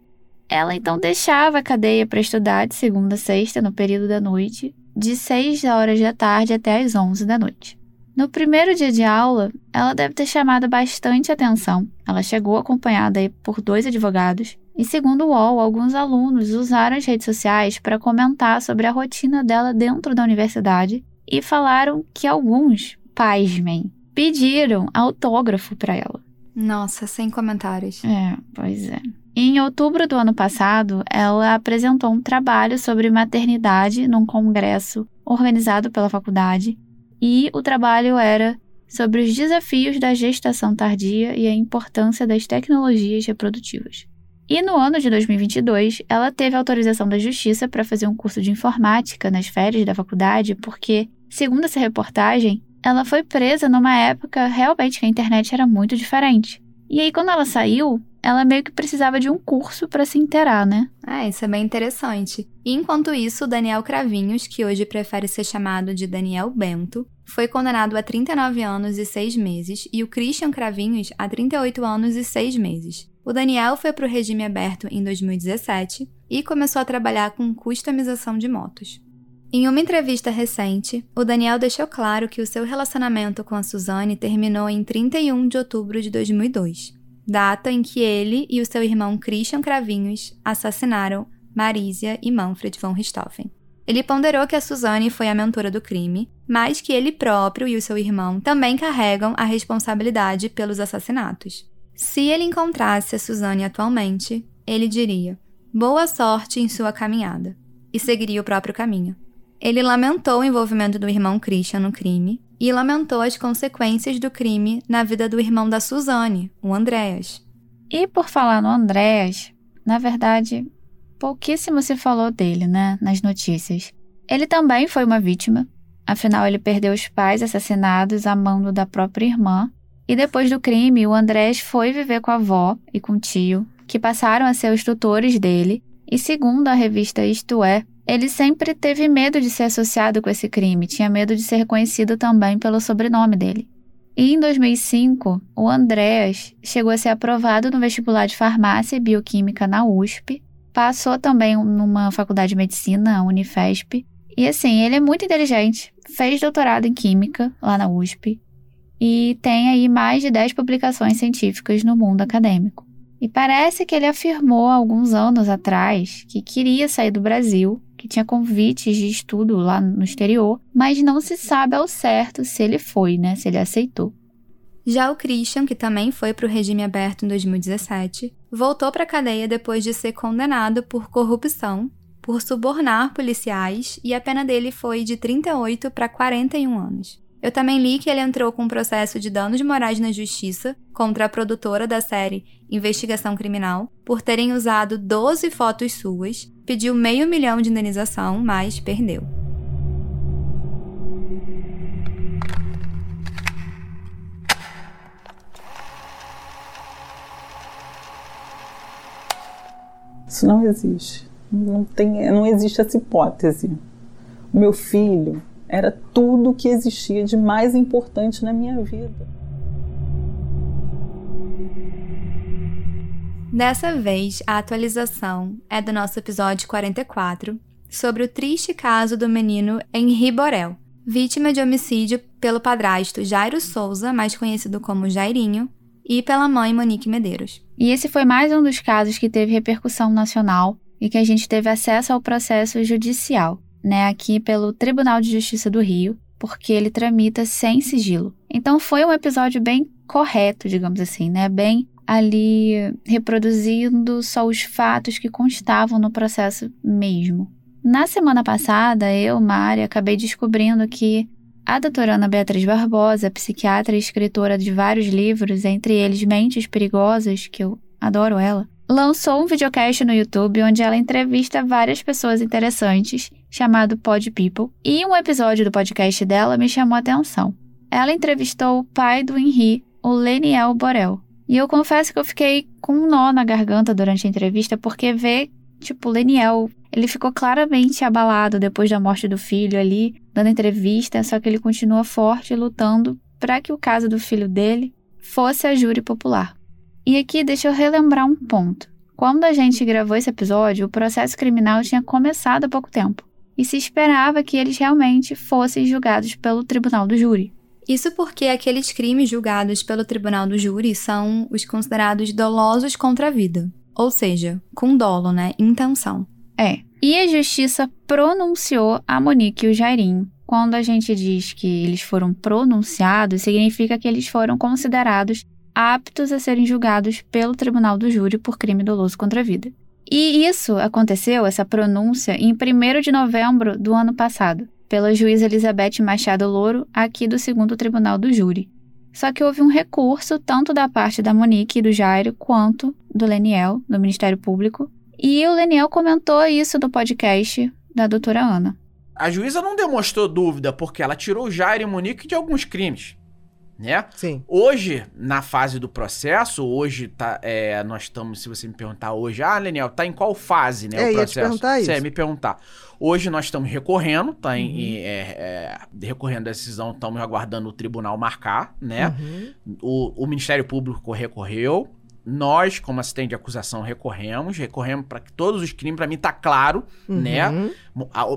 Ela então deixava a cadeia para estudar de segunda a sexta, no período da noite, de 6 horas da tarde até as 11 da noite. No primeiro dia de aula, ela deve ter chamado bastante atenção. Ela chegou acompanhada por dois advogados. E segundo o UOL, alguns alunos usaram as redes sociais para comentar sobre a rotina dela dentro da universidade e falaram que alguns, pasmem, pediram autógrafo para ela. Nossa, sem comentários. É, pois é. Em outubro do ano passado, ela apresentou um trabalho sobre maternidade num congresso organizado pela faculdade e o trabalho era sobre os desafios da gestação tardia e a importância das tecnologias reprodutivas. E no ano de 2022, ela teve autorização da Justiça para fazer um curso de informática nas férias da faculdade, porque, segundo essa reportagem, ela foi presa numa época realmente que a internet era muito diferente. E aí, quando ela saiu, ela meio que precisava de um curso para se inteirar, né? Ah, isso é bem interessante. Enquanto isso, Daniel Cravinhos, que hoje prefere ser chamado de Daniel Bento, foi condenado a 39 anos e 6 meses e o Christian Cravinhos a 38 anos e 6 meses. O Daniel foi para o regime aberto em 2017 e começou a trabalhar com customização de motos. Em uma entrevista recente, o Daniel deixou claro que o seu relacionamento com a Suzane terminou em 31 de outubro de 2002 data em que ele e o seu irmão Christian Cravinhos assassinaram Marisia e Manfred von Richthofen. Ele ponderou que a Suzane foi a mentora do crime, mas que ele próprio e o seu irmão também carregam a responsabilidade pelos assassinatos. Se ele encontrasse a Suzane atualmente, ele diria: boa sorte em sua caminhada, e seguiria o próprio caminho. Ele lamentou o envolvimento do irmão Christian no crime e lamentou as consequências do crime na vida do irmão da Suzane, o Andréas. E por falar no Andréas, na verdade, pouquíssimo se falou dele, né, nas notícias. Ele também foi uma vítima, afinal ele perdeu os pais assassinados a mando da própria irmã, e depois do crime, o Andrés foi viver com a avó e com o tio, que passaram a ser os tutores dele, e segundo a revista Isto É, ele sempre teve medo de ser associado com esse crime, tinha medo de ser reconhecido também pelo sobrenome dele. E em 2005, o Andréas chegou a ser aprovado no vestibular de farmácia e bioquímica na USP, passou também numa faculdade de medicina, a Unifesp, e assim, ele é muito inteligente, fez doutorado em química lá na USP e tem aí mais de 10 publicações científicas no mundo acadêmico. E parece que ele afirmou alguns anos atrás que queria sair do Brasil que tinha convites de estudo lá no exterior, mas não se sabe ao certo se ele foi, né? Se ele aceitou. Já o Christian, que também foi para o regime aberto em 2017, voltou para a cadeia depois de ser condenado por corrupção, por subornar policiais e a pena dele foi de 38 para 41 anos. Eu também li que ele entrou com um processo de danos morais na justiça contra a produtora da série Investigação Criminal por terem usado 12 fotos suas, pediu meio milhão de indenização, mas perdeu. Isso não existe. Não, tem, não existe essa hipótese. O meu filho era tudo o que existia de mais importante na minha vida. Dessa vez, a atualização é do nosso episódio 44, sobre o triste caso do menino Henri Borel, vítima de homicídio pelo padrasto Jairo Souza, mais conhecido como Jairinho, e pela mãe Monique Medeiros. E esse foi mais um dos casos que teve repercussão nacional e que a gente teve acesso ao processo judicial, né, aqui pelo Tribunal de Justiça do Rio, porque ele tramita sem sigilo. Então foi um episódio bem correto, digamos assim, né, bem ali reproduzindo só os fatos que constavam no processo mesmo. Na semana passada, eu, Mari, acabei descobrindo que a doutora Ana Beatriz Barbosa, psiquiatra e escritora de vários livros, entre eles Mentes Perigosas, que eu adoro ela, lançou um videocast no YouTube onde ela entrevista várias pessoas interessantes, chamado Pod People, e um episódio do podcast dela me chamou a atenção. Ela entrevistou o pai do Henri, o Leniel Borel. E eu confesso que eu fiquei com um nó na garganta durante a entrevista, porque ver, tipo, Leniel, ele ficou claramente abalado depois da morte do filho ali, dando entrevista, só que ele continua forte lutando para que o caso do filho dele fosse a júri popular. E aqui deixa eu relembrar um ponto. Quando a gente gravou esse episódio, o processo criminal tinha começado há pouco tempo e se esperava que eles realmente fossem julgados pelo tribunal do júri. Isso porque aqueles crimes julgados pelo tribunal do júri são os considerados dolosos contra a vida, ou seja, com dolo, né? Intenção. É. E a justiça pronunciou a Monique e o Jairinho. Quando a gente diz que eles foram pronunciados, significa que eles foram considerados aptos a serem julgados pelo tribunal do júri por crime doloso contra a vida. E isso aconteceu, essa pronúncia, em 1 de novembro do ano passado pela juíza Elizabeth Machado Louro, aqui do segundo tribunal do júri. Só que houve um recurso tanto da parte da Monique e do Jairo quanto do Leniel, do Ministério Público, e o Leniel comentou isso no podcast da doutora Ana. A juíza não demonstrou dúvida porque ela tirou Jairo e Monique de alguns crimes né? Sim. Hoje, na fase do processo, hoje tá, é, nós estamos, se você me perguntar hoje, ah, Leniel, tá em qual fase, né, é, o processo? Ia te perguntar isso. É, me perguntar. Hoje nós estamos recorrendo, tá em, uhum. é, é, recorrendo a decisão, estamos aguardando o tribunal marcar, né? Uhum. O, o Ministério Público recorreu, nós, como assistente de acusação, recorremos, recorremos para que todos os crimes, para mim tá claro, né? uhum. né? A, a,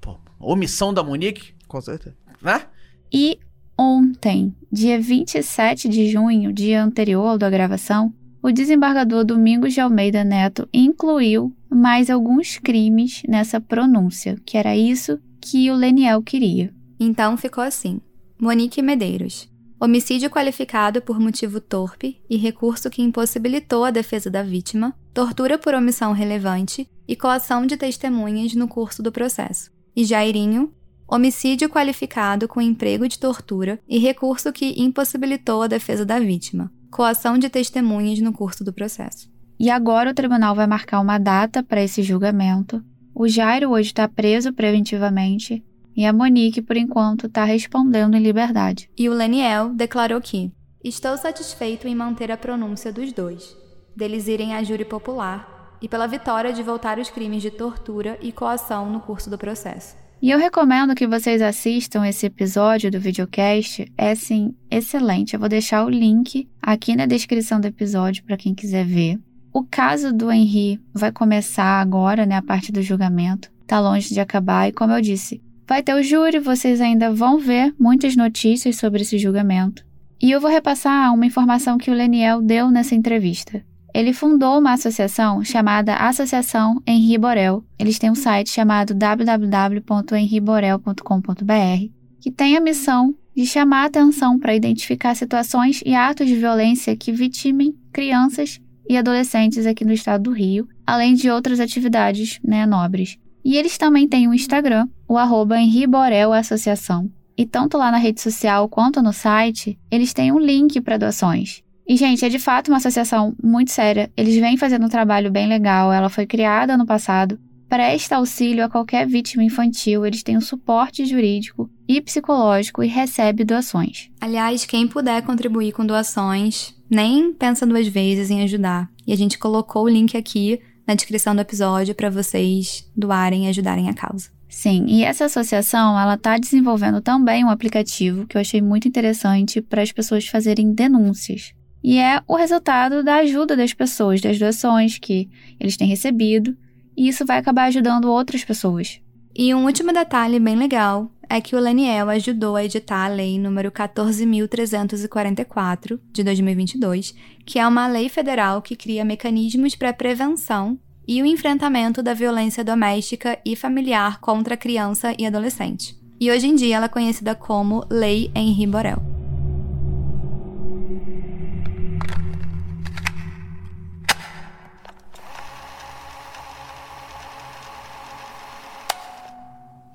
pô, omissão da Monique. Com certeza. Né? E Ontem, dia 27 de junho, dia anterior da gravação, o desembargador Domingos de Almeida Neto incluiu mais alguns crimes nessa pronúncia, que era isso que o Leniel queria. Então ficou assim: Monique Medeiros. Homicídio qualificado por motivo torpe e recurso que impossibilitou a defesa da vítima, tortura por omissão relevante e coação de testemunhas no curso do processo. E Jairinho, homicídio qualificado com emprego de tortura e recurso que impossibilitou a defesa da vítima, coação de testemunhas no curso do processo. E agora o tribunal vai marcar uma data para esse julgamento. O Jairo hoje está preso preventivamente e a Monique, por enquanto, está respondendo em liberdade. E o Leniel declarou que Estou satisfeito em manter a pronúncia dos dois, deles irem à júri popular e pela vitória de voltar os crimes de tortura e coação no curso do processo. E eu recomendo que vocês assistam esse episódio do videocast, é assim, excelente. Eu vou deixar o link aqui na descrição do episódio para quem quiser ver. O caso do Henri vai começar agora, né, a parte do julgamento. Tá longe de acabar e como eu disse, vai ter o júri, vocês ainda vão ver muitas notícias sobre esse julgamento. E eu vou repassar uma informação que o Leniel deu nessa entrevista. Ele fundou uma associação chamada Associação Henri Borel. Eles têm um site chamado www.henriborel.com.br, que tem a missão de chamar atenção para identificar situações e atos de violência que vitimem crianças e adolescentes aqui no estado do Rio, além de outras atividades né, nobres. E eles também têm um Instagram, o arroba Henri Borel Associação. E tanto lá na rede social quanto no site, eles têm um link para doações. E, gente, é de fato uma associação muito séria. Eles vêm fazendo um trabalho bem legal. Ela foi criada ano passado. Presta auxílio a qualquer vítima infantil. Eles têm um suporte jurídico e psicológico e recebe doações. Aliás, quem puder contribuir com doações, nem pensa duas vezes em ajudar. E a gente colocou o link aqui na descrição do episódio para vocês doarem e ajudarem a causa. Sim, e essa associação ela está desenvolvendo também um aplicativo que eu achei muito interessante para as pessoas fazerem denúncias e é o resultado da ajuda das pessoas, das doações que eles têm recebido, e isso vai acabar ajudando outras pessoas. E um último detalhe bem legal é que o Leniel ajudou a editar a lei número 14.344 de 2022, que é uma lei federal que cria mecanismos para a prevenção e o enfrentamento da violência doméstica e familiar contra criança e adolescente. E hoje em dia ela é conhecida como Lei Henri Borel.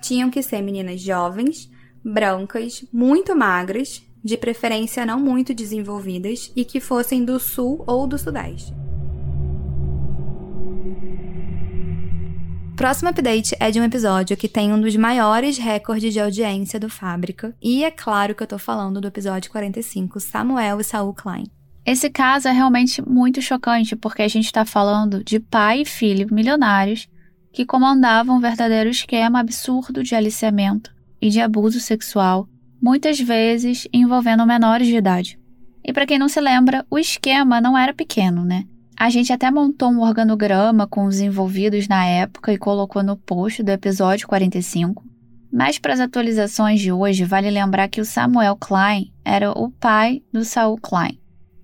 Tinham que ser meninas jovens, brancas, muito magras, de preferência não muito desenvolvidas e que fossem do sul ou do sudeste. Próximo update é de um episódio que tem um dos maiores recordes de audiência do Fábrica, e é claro que eu tô falando do episódio 45, Samuel e Saul Klein. Esse caso é realmente muito chocante porque a gente está falando de pai e filho milionários que comandavam um verdadeiro esquema absurdo de aliciamento e de abuso sexual, muitas vezes envolvendo menores de idade. E para quem não se lembra, o esquema não era pequeno, né? A gente até montou um organograma com os envolvidos na época e colocou no post do episódio 45. Mas para as atualizações de hoje, vale lembrar que o Samuel Klein era o pai do Saul Klein.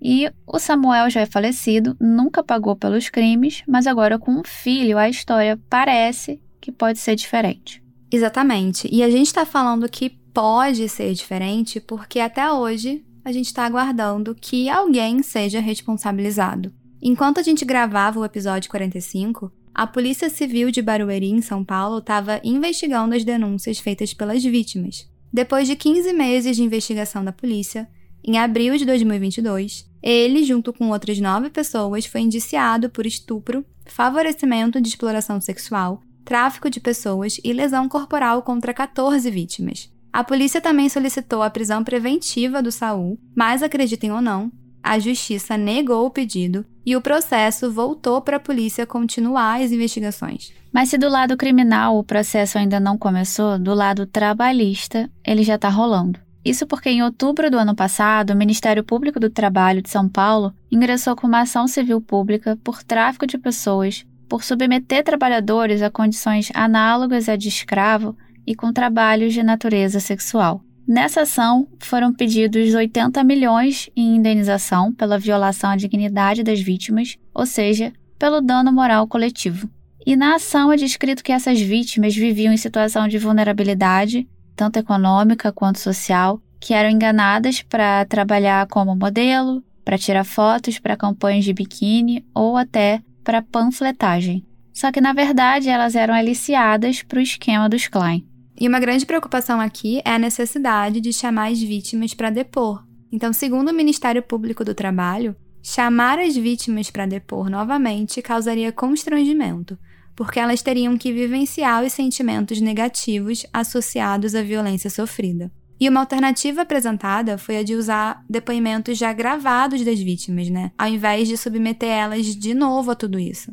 E o Samuel já é falecido, nunca pagou pelos crimes, mas agora com um filho a história parece que pode ser diferente. Exatamente. E a gente está falando que pode ser diferente porque até hoje a gente está aguardando que alguém seja responsabilizado. Enquanto a gente gravava o episódio 45, a Polícia Civil de Barueri, em São Paulo, estava investigando as denúncias feitas pelas vítimas. Depois de 15 meses de investigação da polícia, em abril de 2022, ele, junto com outras nove pessoas, foi indiciado por estupro, favorecimento de exploração sexual, tráfico de pessoas e lesão corporal contra 14 vítimas. A polícia também solicitou a prisão preventiva do Saul, mas acreditem ou não, a justiça negou o pedido e o processo voltou para a polícia continuar as investigações. Mas se do lado criminal o processo ainda não começou, do lado trabalhista ele já está rolando. Isso porque em outubro do ano passado, o Ministério Público do Trabalho de São Paulo ingressou com uma ação civil pública por tráfico de pessoas, por submeter trabalhadores a condições análogas à de escravo e com trabalhos de natureza sexual. Nessa ação, foram pedidos 80 milhões em indenização pela violação à dignidade das vítimas, ou seja, pelo dano moral coletivo. E na ação é descrito que essas vítimas viviam em situação de vulnerabilidade tanto econômica quanto social, que eram enganadas para trabalhar como modelo, para tirar fotos para campanhas de biquíni ou até para panfletagem. Só que na verdade elas eram aliciadas para o esquema dos Klein. E uma grande preocupação aqui é a necessidade de chamar as vítimas para depor. Então, segundo o Ministério Público do Trabalho, chamar as vítimas para depor novamente causaria constrangimento, porque elas teriam que vivenciar os sentimentos negativos associados à violência sofrida. E uma alternativa apresentada foi a de usar depoimentos já gravados das vítimas, né? Ao invés de submeter elas de novo a tudo isso.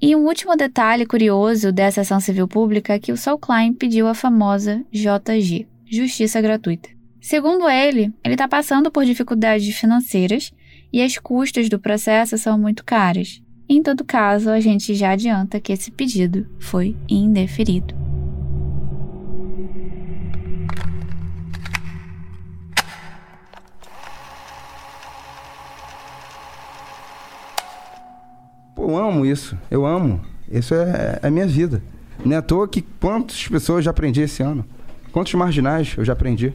E um último detalhe curioso dessa ação civil pública é que o Saul Klein pediu a famosa JG, Justiça Gratuita. Segundo ele, ele está passando por dificuldades financeiras e as custas do processo são muito caras. Em todo caso, a gente já adianta que esse pedido foi indeferido. Eu amo isso. Eu amo. Isso é, é a minha vida. Não é à toa que quantas pessoas já aprendi esse ano. Quantos marginais eu já aprendi.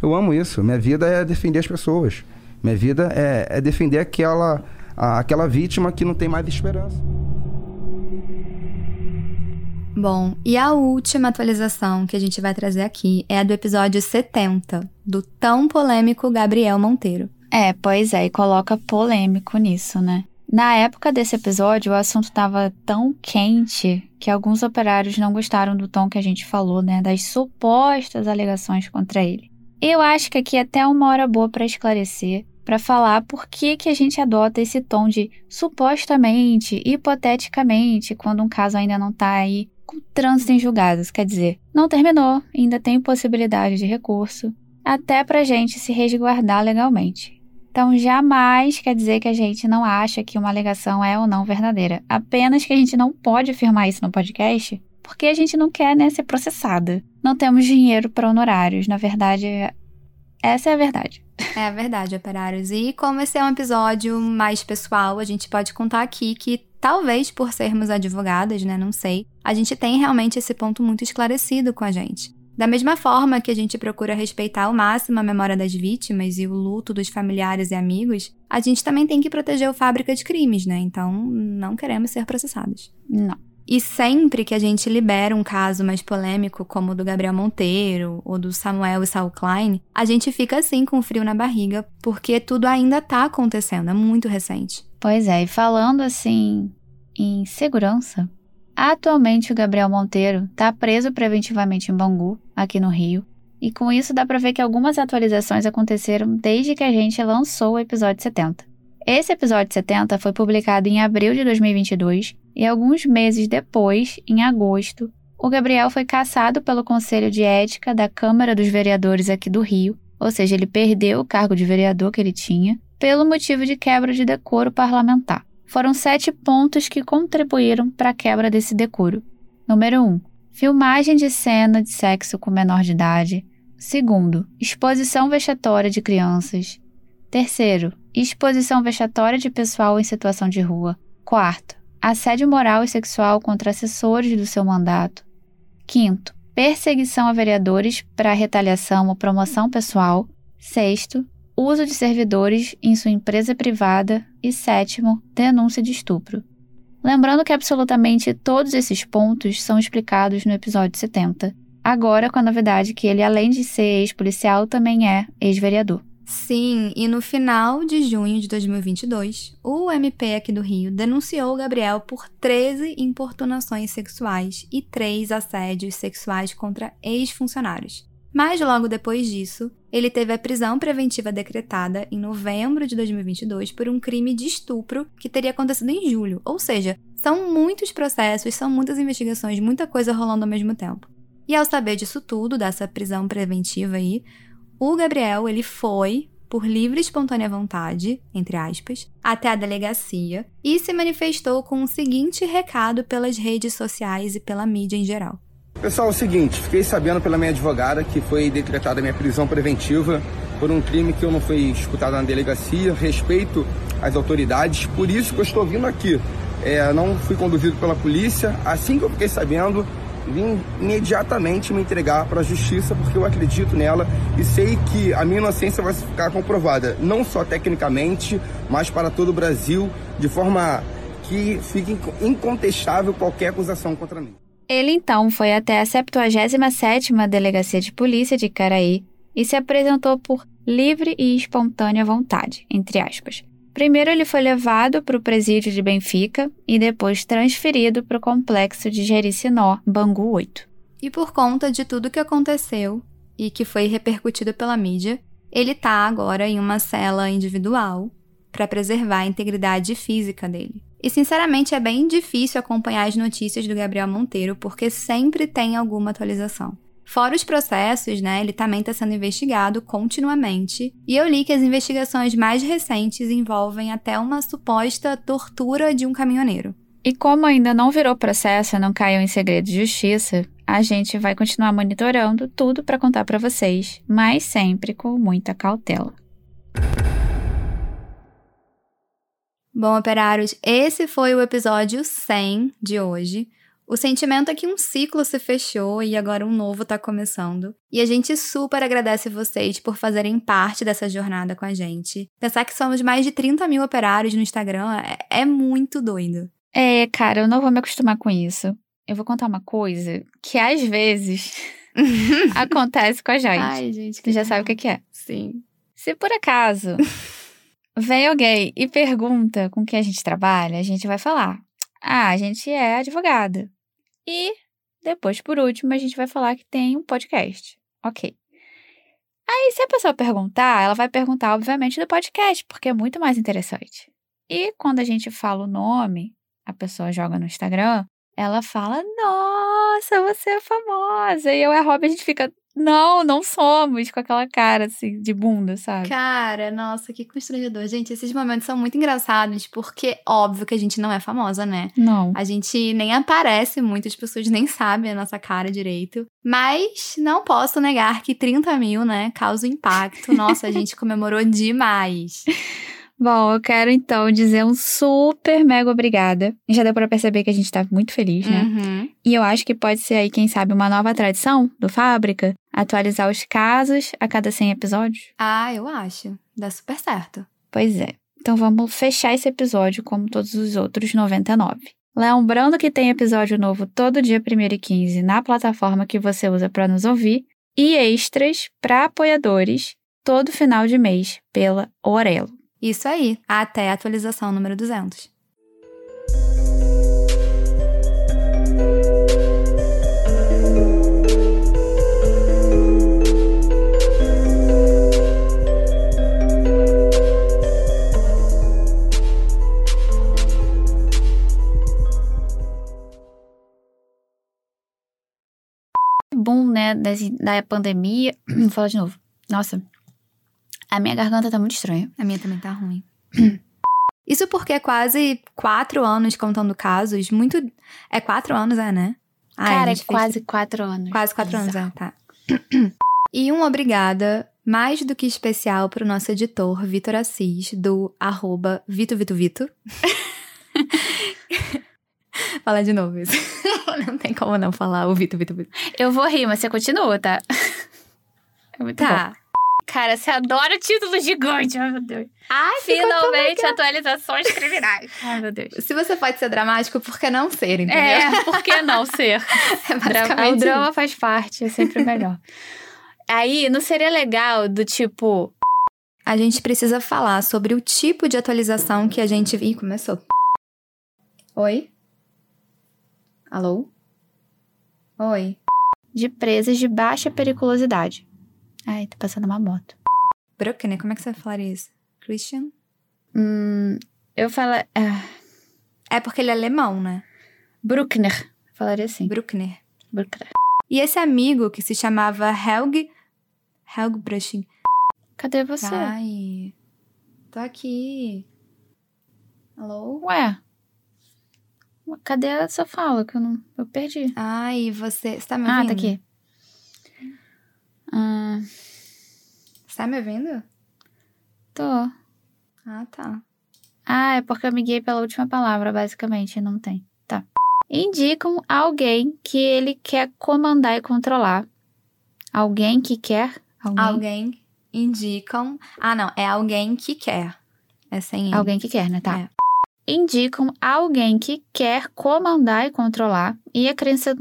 Eu amo isso. Minha vida é defender as pessoas. Minha vida é, é defender aquela aquela vítima que não tem mais esperança. Bom, e a última atualização que a gente vai trazer aqui é a do episódio 70, do tão polêmico Gabriel Monteiro. É, pois é, e coloca polêmico nisso, né? Na época desse episódio, o assunto estava tão quente que alguns operários não gostaram do tom que a gente falou, né? Das supostas alegações contra ele. Eu acho que aqui é até uma hora boa para esclarecer para falar por que, que a gente adota esse tom de supostamente, hipoteticamente, quando um caso ainda não está aí com trânsito em julgados. Quer dizer, não terminou, ainda tem possibilidade de recurso, até para a gente se resguardar legalmente. Então, jamais quer dizer que a gente não acha que uma alegação é ou não verdadeira. Apenas que a gente não pode afirmar isso no podcast, porque a gente não quer né, ser processada. Não temos dinheiro para honorários. Na verdade, essa é a verdade. É verdade, operários. E como esse é um episódio mais pessoal, a gente pode contar aqui que talvez por sermos advogadas, né, não sei, a gente tem realmente esse ponto muito esclarecido com a gente. Da mesma forma que a gente procura respeitar ao máximo a memória das vítimas e o luto dos familiares e amigos, a gente também tem que proteger o fábrica de crimes, né? Então, não queremos ser processados. Não. E sempre que a gente libera um caso mais polêmico, como o do Gabriel Monteiro ou do Samuel e Saul Klein, a gente fica assim com frio na barriga, porque tudo ainda tá acontecendo, é muito recente. Pois é, e falando assim em segurança, atualmente o Gabriel Monteiro está preso preventivamente em Bangu, aqui no Rio, e com isso dá para ver que algumas atualizações aconteceram desde que a gente lançou o episódio 70. Esse episódio 70 foi publicado em abril de 2022 e alguns meses depois, em agosto, o Gabriel foi cassado pelo Conselho de Ética da Câmara dos Vereadores aqui do Rio, ou seja, ele perdeu o cargo de vereador que ele tinha, pelo motivo de quebra de decoro parlamentar. Foram sete pontos que contribuíram para a quebra desse decoro. Número 1. Um, filmagem de cena de sexo com menor de idade. Segundo, exposição vexatória de crianças. Terceiro, exposição vexatória de pessoal em situação de rua. Quarto, assédio moral e sexual contra assessores do seu mandato. Quinto, perseguição a vereadores para retaliação ou promoção pessoal. Sexto, uso de servidores em sua empresa privada. E sétimo, denúncia de estupro. Lembrando que absolutamente todos esses pontos são explicados no episódio 70, agora com a novidade que ele, além de ser ex-policial, também é ex-vereador. Sim, e no final de junho de 2022, o MP aqui do Rio denunciou Gabriel por 13 importunações sexuais e 3 assédios sexuais contra ex-funcionários. Mas logo depois disso, ele teve a prisão preventiva decretada em novembro de 2022 por um crime de estupro que teria acontecido em julho. Ou seja, são muitos processos, são muitas investigações, muita coisa rolando ao mesmo tempo. E ao saber disso tudo, dessa prisão preventiva aí, o Gabriel, ele foi, por livre e espontânea vontade, entre aspas, até a delegacia e se manifestou com o seguinte recado pelas redes sociais e pela mídia em geral. Pessoal, é o seguinte, fiquei sabendo pela minha advogada que foi decretada minha prisão preventiva por um crime que eu não fui escutado na delegacia, respeito às autoridades, por isso que eu estou vindo aqui. É, não fui conduzido pela polícia, assim que eu fiquei sabendo, vim imediatamente me entregar para a justiça porque eu acredito nela e sei que a minha inocência vai ficar comprovada, não só tecnicamente, mas para todo o Brasil, de forma que fique incontestável qualquer acusação contra mim. Ele então foi até a 77ª Delegacia de Polícia de Caraí e se apresentou por livre e espontânea vontade, entre aspas, Primeiro, ele foi levado para o presídio de Benfica e depois transferido para o complexo de Jericinó, Bangu 8. E por conta de tudo que aconteceu e que foi repercutido pela mídia, ele está agora em uma cela individual para preservar a integridade física dele. E sinceramente é bem difícil acompanhar as notícias do Gabriel Monteiro porque sempre tem alguma atualização. Fora os processos, né, ele também está sendo investigado continuamente. E eu li que as investigações mais recentes envolvem até uma suposta tortura de um caminhoneiro. E como ainda não virou processo, não caiu em segredo de justiça, a gente vai continuar monitorando tudo para contar para vocês, mas sempre com muita cautela. Bom, operários, esse foi o episódio 100 de hoje. O sentimento é que um ciclo se fechou e agora um novo está começando. E a gente super agradece vocês por fazerem parte dessa jornada com a gente. Pensar que somos mais de 30 mil operários no Instagram é, é muito doido. É, cara, eu não vou me acostumar com isso. Eu vou contar uma coisa que às vezes acontece com a gente. Ai, gente. Que já sabe o que, que é. Sim. Se por acaso vem alguém e pergunta com que a gente trabalha, a gente vai falar. Ah, a gente é advogada. E depois, por último, a gente vai falar que tem um podcast. Ok. Aí, se a pessoa perguntar, ela vai perguntar, obviamente, do podcast, porque é muito mais interessante. E quando a gente fala o nome, a pessoa joga no Instagram, ela fala: Nossa, você é famosa. E eu e a Rob, a gente fica: Não, não somos com aquela cara assim de bunda, sabe? Cara, nossa, que constrangedor. Gente, esses momentos são muito engraçados, porque óbvio que a gente não é famosa, né? Não. A gente nem aparece, muitas pessoas nem sabem a nossa cara direito. Mas não posso negar que 30 mil, né, causa impacto. Nossa, a gente comemorou demais. Bom, eu quero então dizer um super mega obrigada. Já deu pra perceber que a gente tá muito feliz, né? Uhum. E eu acho que pode ser aí, quem sabe, uma nova tradição do Fábrica, atualizar os casos a cada 100 episódios. Ah, eu acho. Dá super certo. Pois é. Então vamos fechar esse episódio como todos os outros 99. Lembrando que tem episódio novo todo dia 1 e 15 na plataforma que você usa para nos ouvir e extras para apoiadores todo final de mês pela Orelo. Isso aí, até a atualização número 200. Boom, né, da pandemia. Vou falar de novo. Nossa, a minha garganta tá muito estranha. A minha também tá ruim. Isso porque é quase quatro anos contando casos. Muito. É quatro anos, é, né? Ai, Cara, é fez- quase quatro anos. Quase quatro anos, Bizarro. é, tá. E um obrigada mais do que especial pro nosso editor, Vitor Assis, do arroba Vito Vito Vito. Fala de novo isso. não tem como não falar o Vito Vito Vito. Eu vou rir, mas você continua, tá? É muito Tá. bom. Cara, você adora título gigante, ai meu Deus. Ai, Finalmente atualizações criminais. Ai, meu Deus. Se você pode ser dramático, por que não ser, entendeu? É, por que não ser? É o drama faz parte, é sempre melhor. Aí, não seria legal do tipo. A gente precisa falar sobre o tipo de atualização que a gente. Ih, começou. Oi? Alô? Oi? De presas de baixa periculosidade. Ai, tá passando uma moto. Bruckner, como é que você vai falar isso? Christian? Hum, eu falo. ah, É porque ele é alemão, né? Bruckner. Falaria assim. Bruckner. Bruckner. E esse amigo que se chamava Helg. Helg Brushing. Cadê você? Ai. Tô aqui. Alô? Ué. Cadê a sua fala? Que eu não. Eu perdi. Ai, você. Você tá me Ah, ouvindo? tá aqui. Ah, Você tá me ouvindo? tô. Ah, tá. Ah, é porque eu me guiei pela última palavra, basicamente. Não tem. Tá. Indicam alguém que ele quer comandar e controlar. Alguém que quer. Alguém. Alguém indicam. Ah, não. É alguém que quer. É sem ele. Alguém que quer, né? Tá. É. Indicam alguém que quer comandar e controlar. E, acrescent...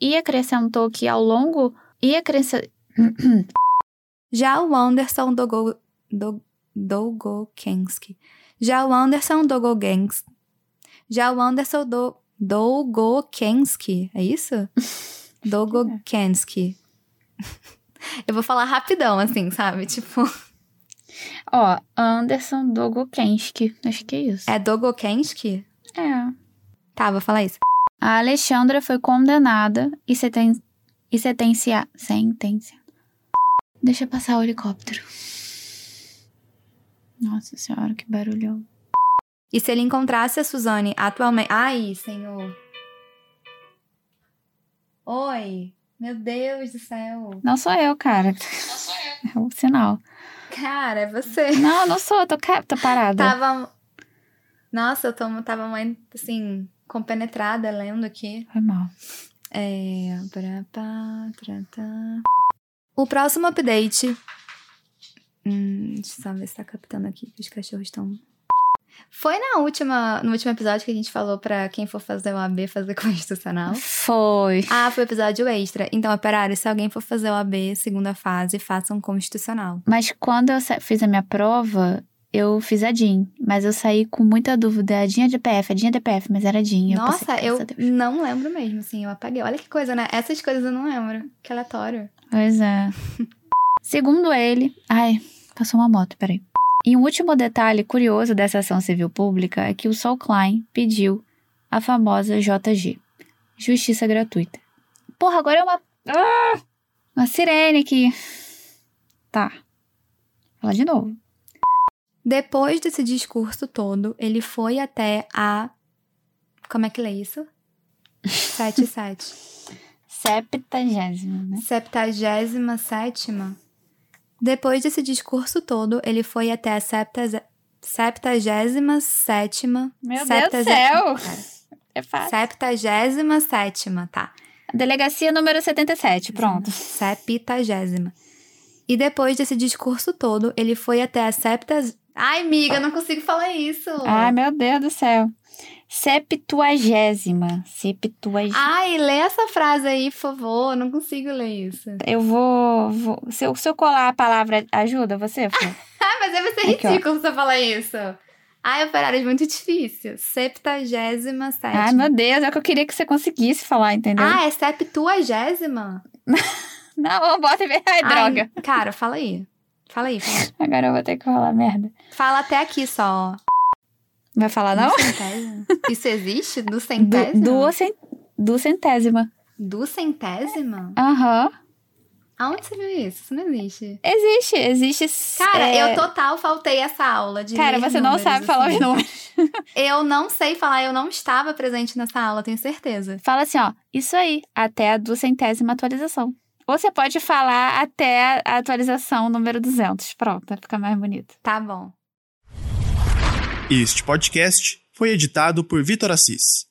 e acrescentou que ao longo. E acrescentou. Já o Anderson Dogo, do, Dogokensky. Já o Anderson Dogokensky. Já o Anderson do, Dogokensky. É isso? Dogokensky. Eu vou falar rapidão, assim, sabe? Tipo. Ó, Anderson Dogokensky. Acho que é isso. É Dogokensky? É. Tá, vou falar isso. A Alexandra foi condenada e senten... e sentencia... sentencia. Deixa passar o helicóptero. Nossa senhora, que barulhão. E se ele encontrasse a Suzane atualmente. Ai, senhor. Oi. Meu Deus do céu. Não sou eu, cara. Não sou eu. É o sinal. Cara, é você. Não, não sou, tô, tô parada. Tava. Nossa, eu tô, tava muito, assim, compenetrada lendo aqui. Foi mal. É. pra, tra, tá. O próximo update. Hum, deixa eu só ver se tá captando aqui que os cachorros estão. Foi na última, no último episódio que a gente falou pra quem for fazer o AB fazer constitucional? Foi. Ah, foi episódio extra. Então, operário, se alguém for fazer o AB segunda fase, façam constitucional. Mas quando eu fiz a minha prova, eu fiz a DIN. Mas eu saí com muita dúvida. A DIN é DPF, a DIN é DPF, mas era DIN. Eu Nossa, eu Deus. não lembro mesmo, assim, eu apaguei. Olha que coisa, né? Essas coisas eu não lembro. Que aleatório. Pois é. Segundo ele. Ai, passou uma moto, peraí. E um último detalhe curioso dessa ação civil pública é que o Sol Klein pediu a famosa JG Justiça Gratuita. Porra, agora é uma. Ah! Uma sirene que. Tá. Fala de novo. Depois desse discurso todo, ele foi até a. Como é que lê isso? 77. Septagésima, né? Septagésima sétima. Depois desse discurso todo, ele foi até a septa... septagésima sétima. Meu Deus do céu! É fácil. Septagésima sétima, tá. Delegacia número 77, pronto. Septagésima. E depois desse discurso todo, ele foi até a septa... Ai, amiga, eu não consigo falar isso. Ai, meu Deus do céu. Septuagésima. Septuagésima. Ai, lê essa frase aí, por favor. Eu não consigo ler isso. Eu vou. vou se, eu, se eu colar a palavra ajuda você, ah, mas aí vai ser Aqui, ó. ridículo você falar isso. Ai, operário, é muito difícil. Septagésima sétima. Ai, meu Deus, é o que eu queria que você conseguisse falar, entendeu? Ah, é septuagésima? Não, bota em Ai, droga. Cara, fala aí. Fala aí, fala aí. Agora eu vou ter que falar merda. Fala até aqui só. Vai falar não? Do? Isso existe? Do centésimo? Du, do, cent, do centésima. Do centésima? Aham. Aonde você viu isso? Isso não existe. Existe, existe. Cara, é... eu total faltei essa aula de Cara, você não sabe falar assim. os números. Eu não sei falar, eu não estava presente nessa aula, tenho certeza. Fala assim, ó, isso aí, até a duzentésima atualização. Ou você pode falar até a atualização número 200. Pronto, vai ficar mais bonito. Tá bom. Este podcast foi editado por Vitor Assis.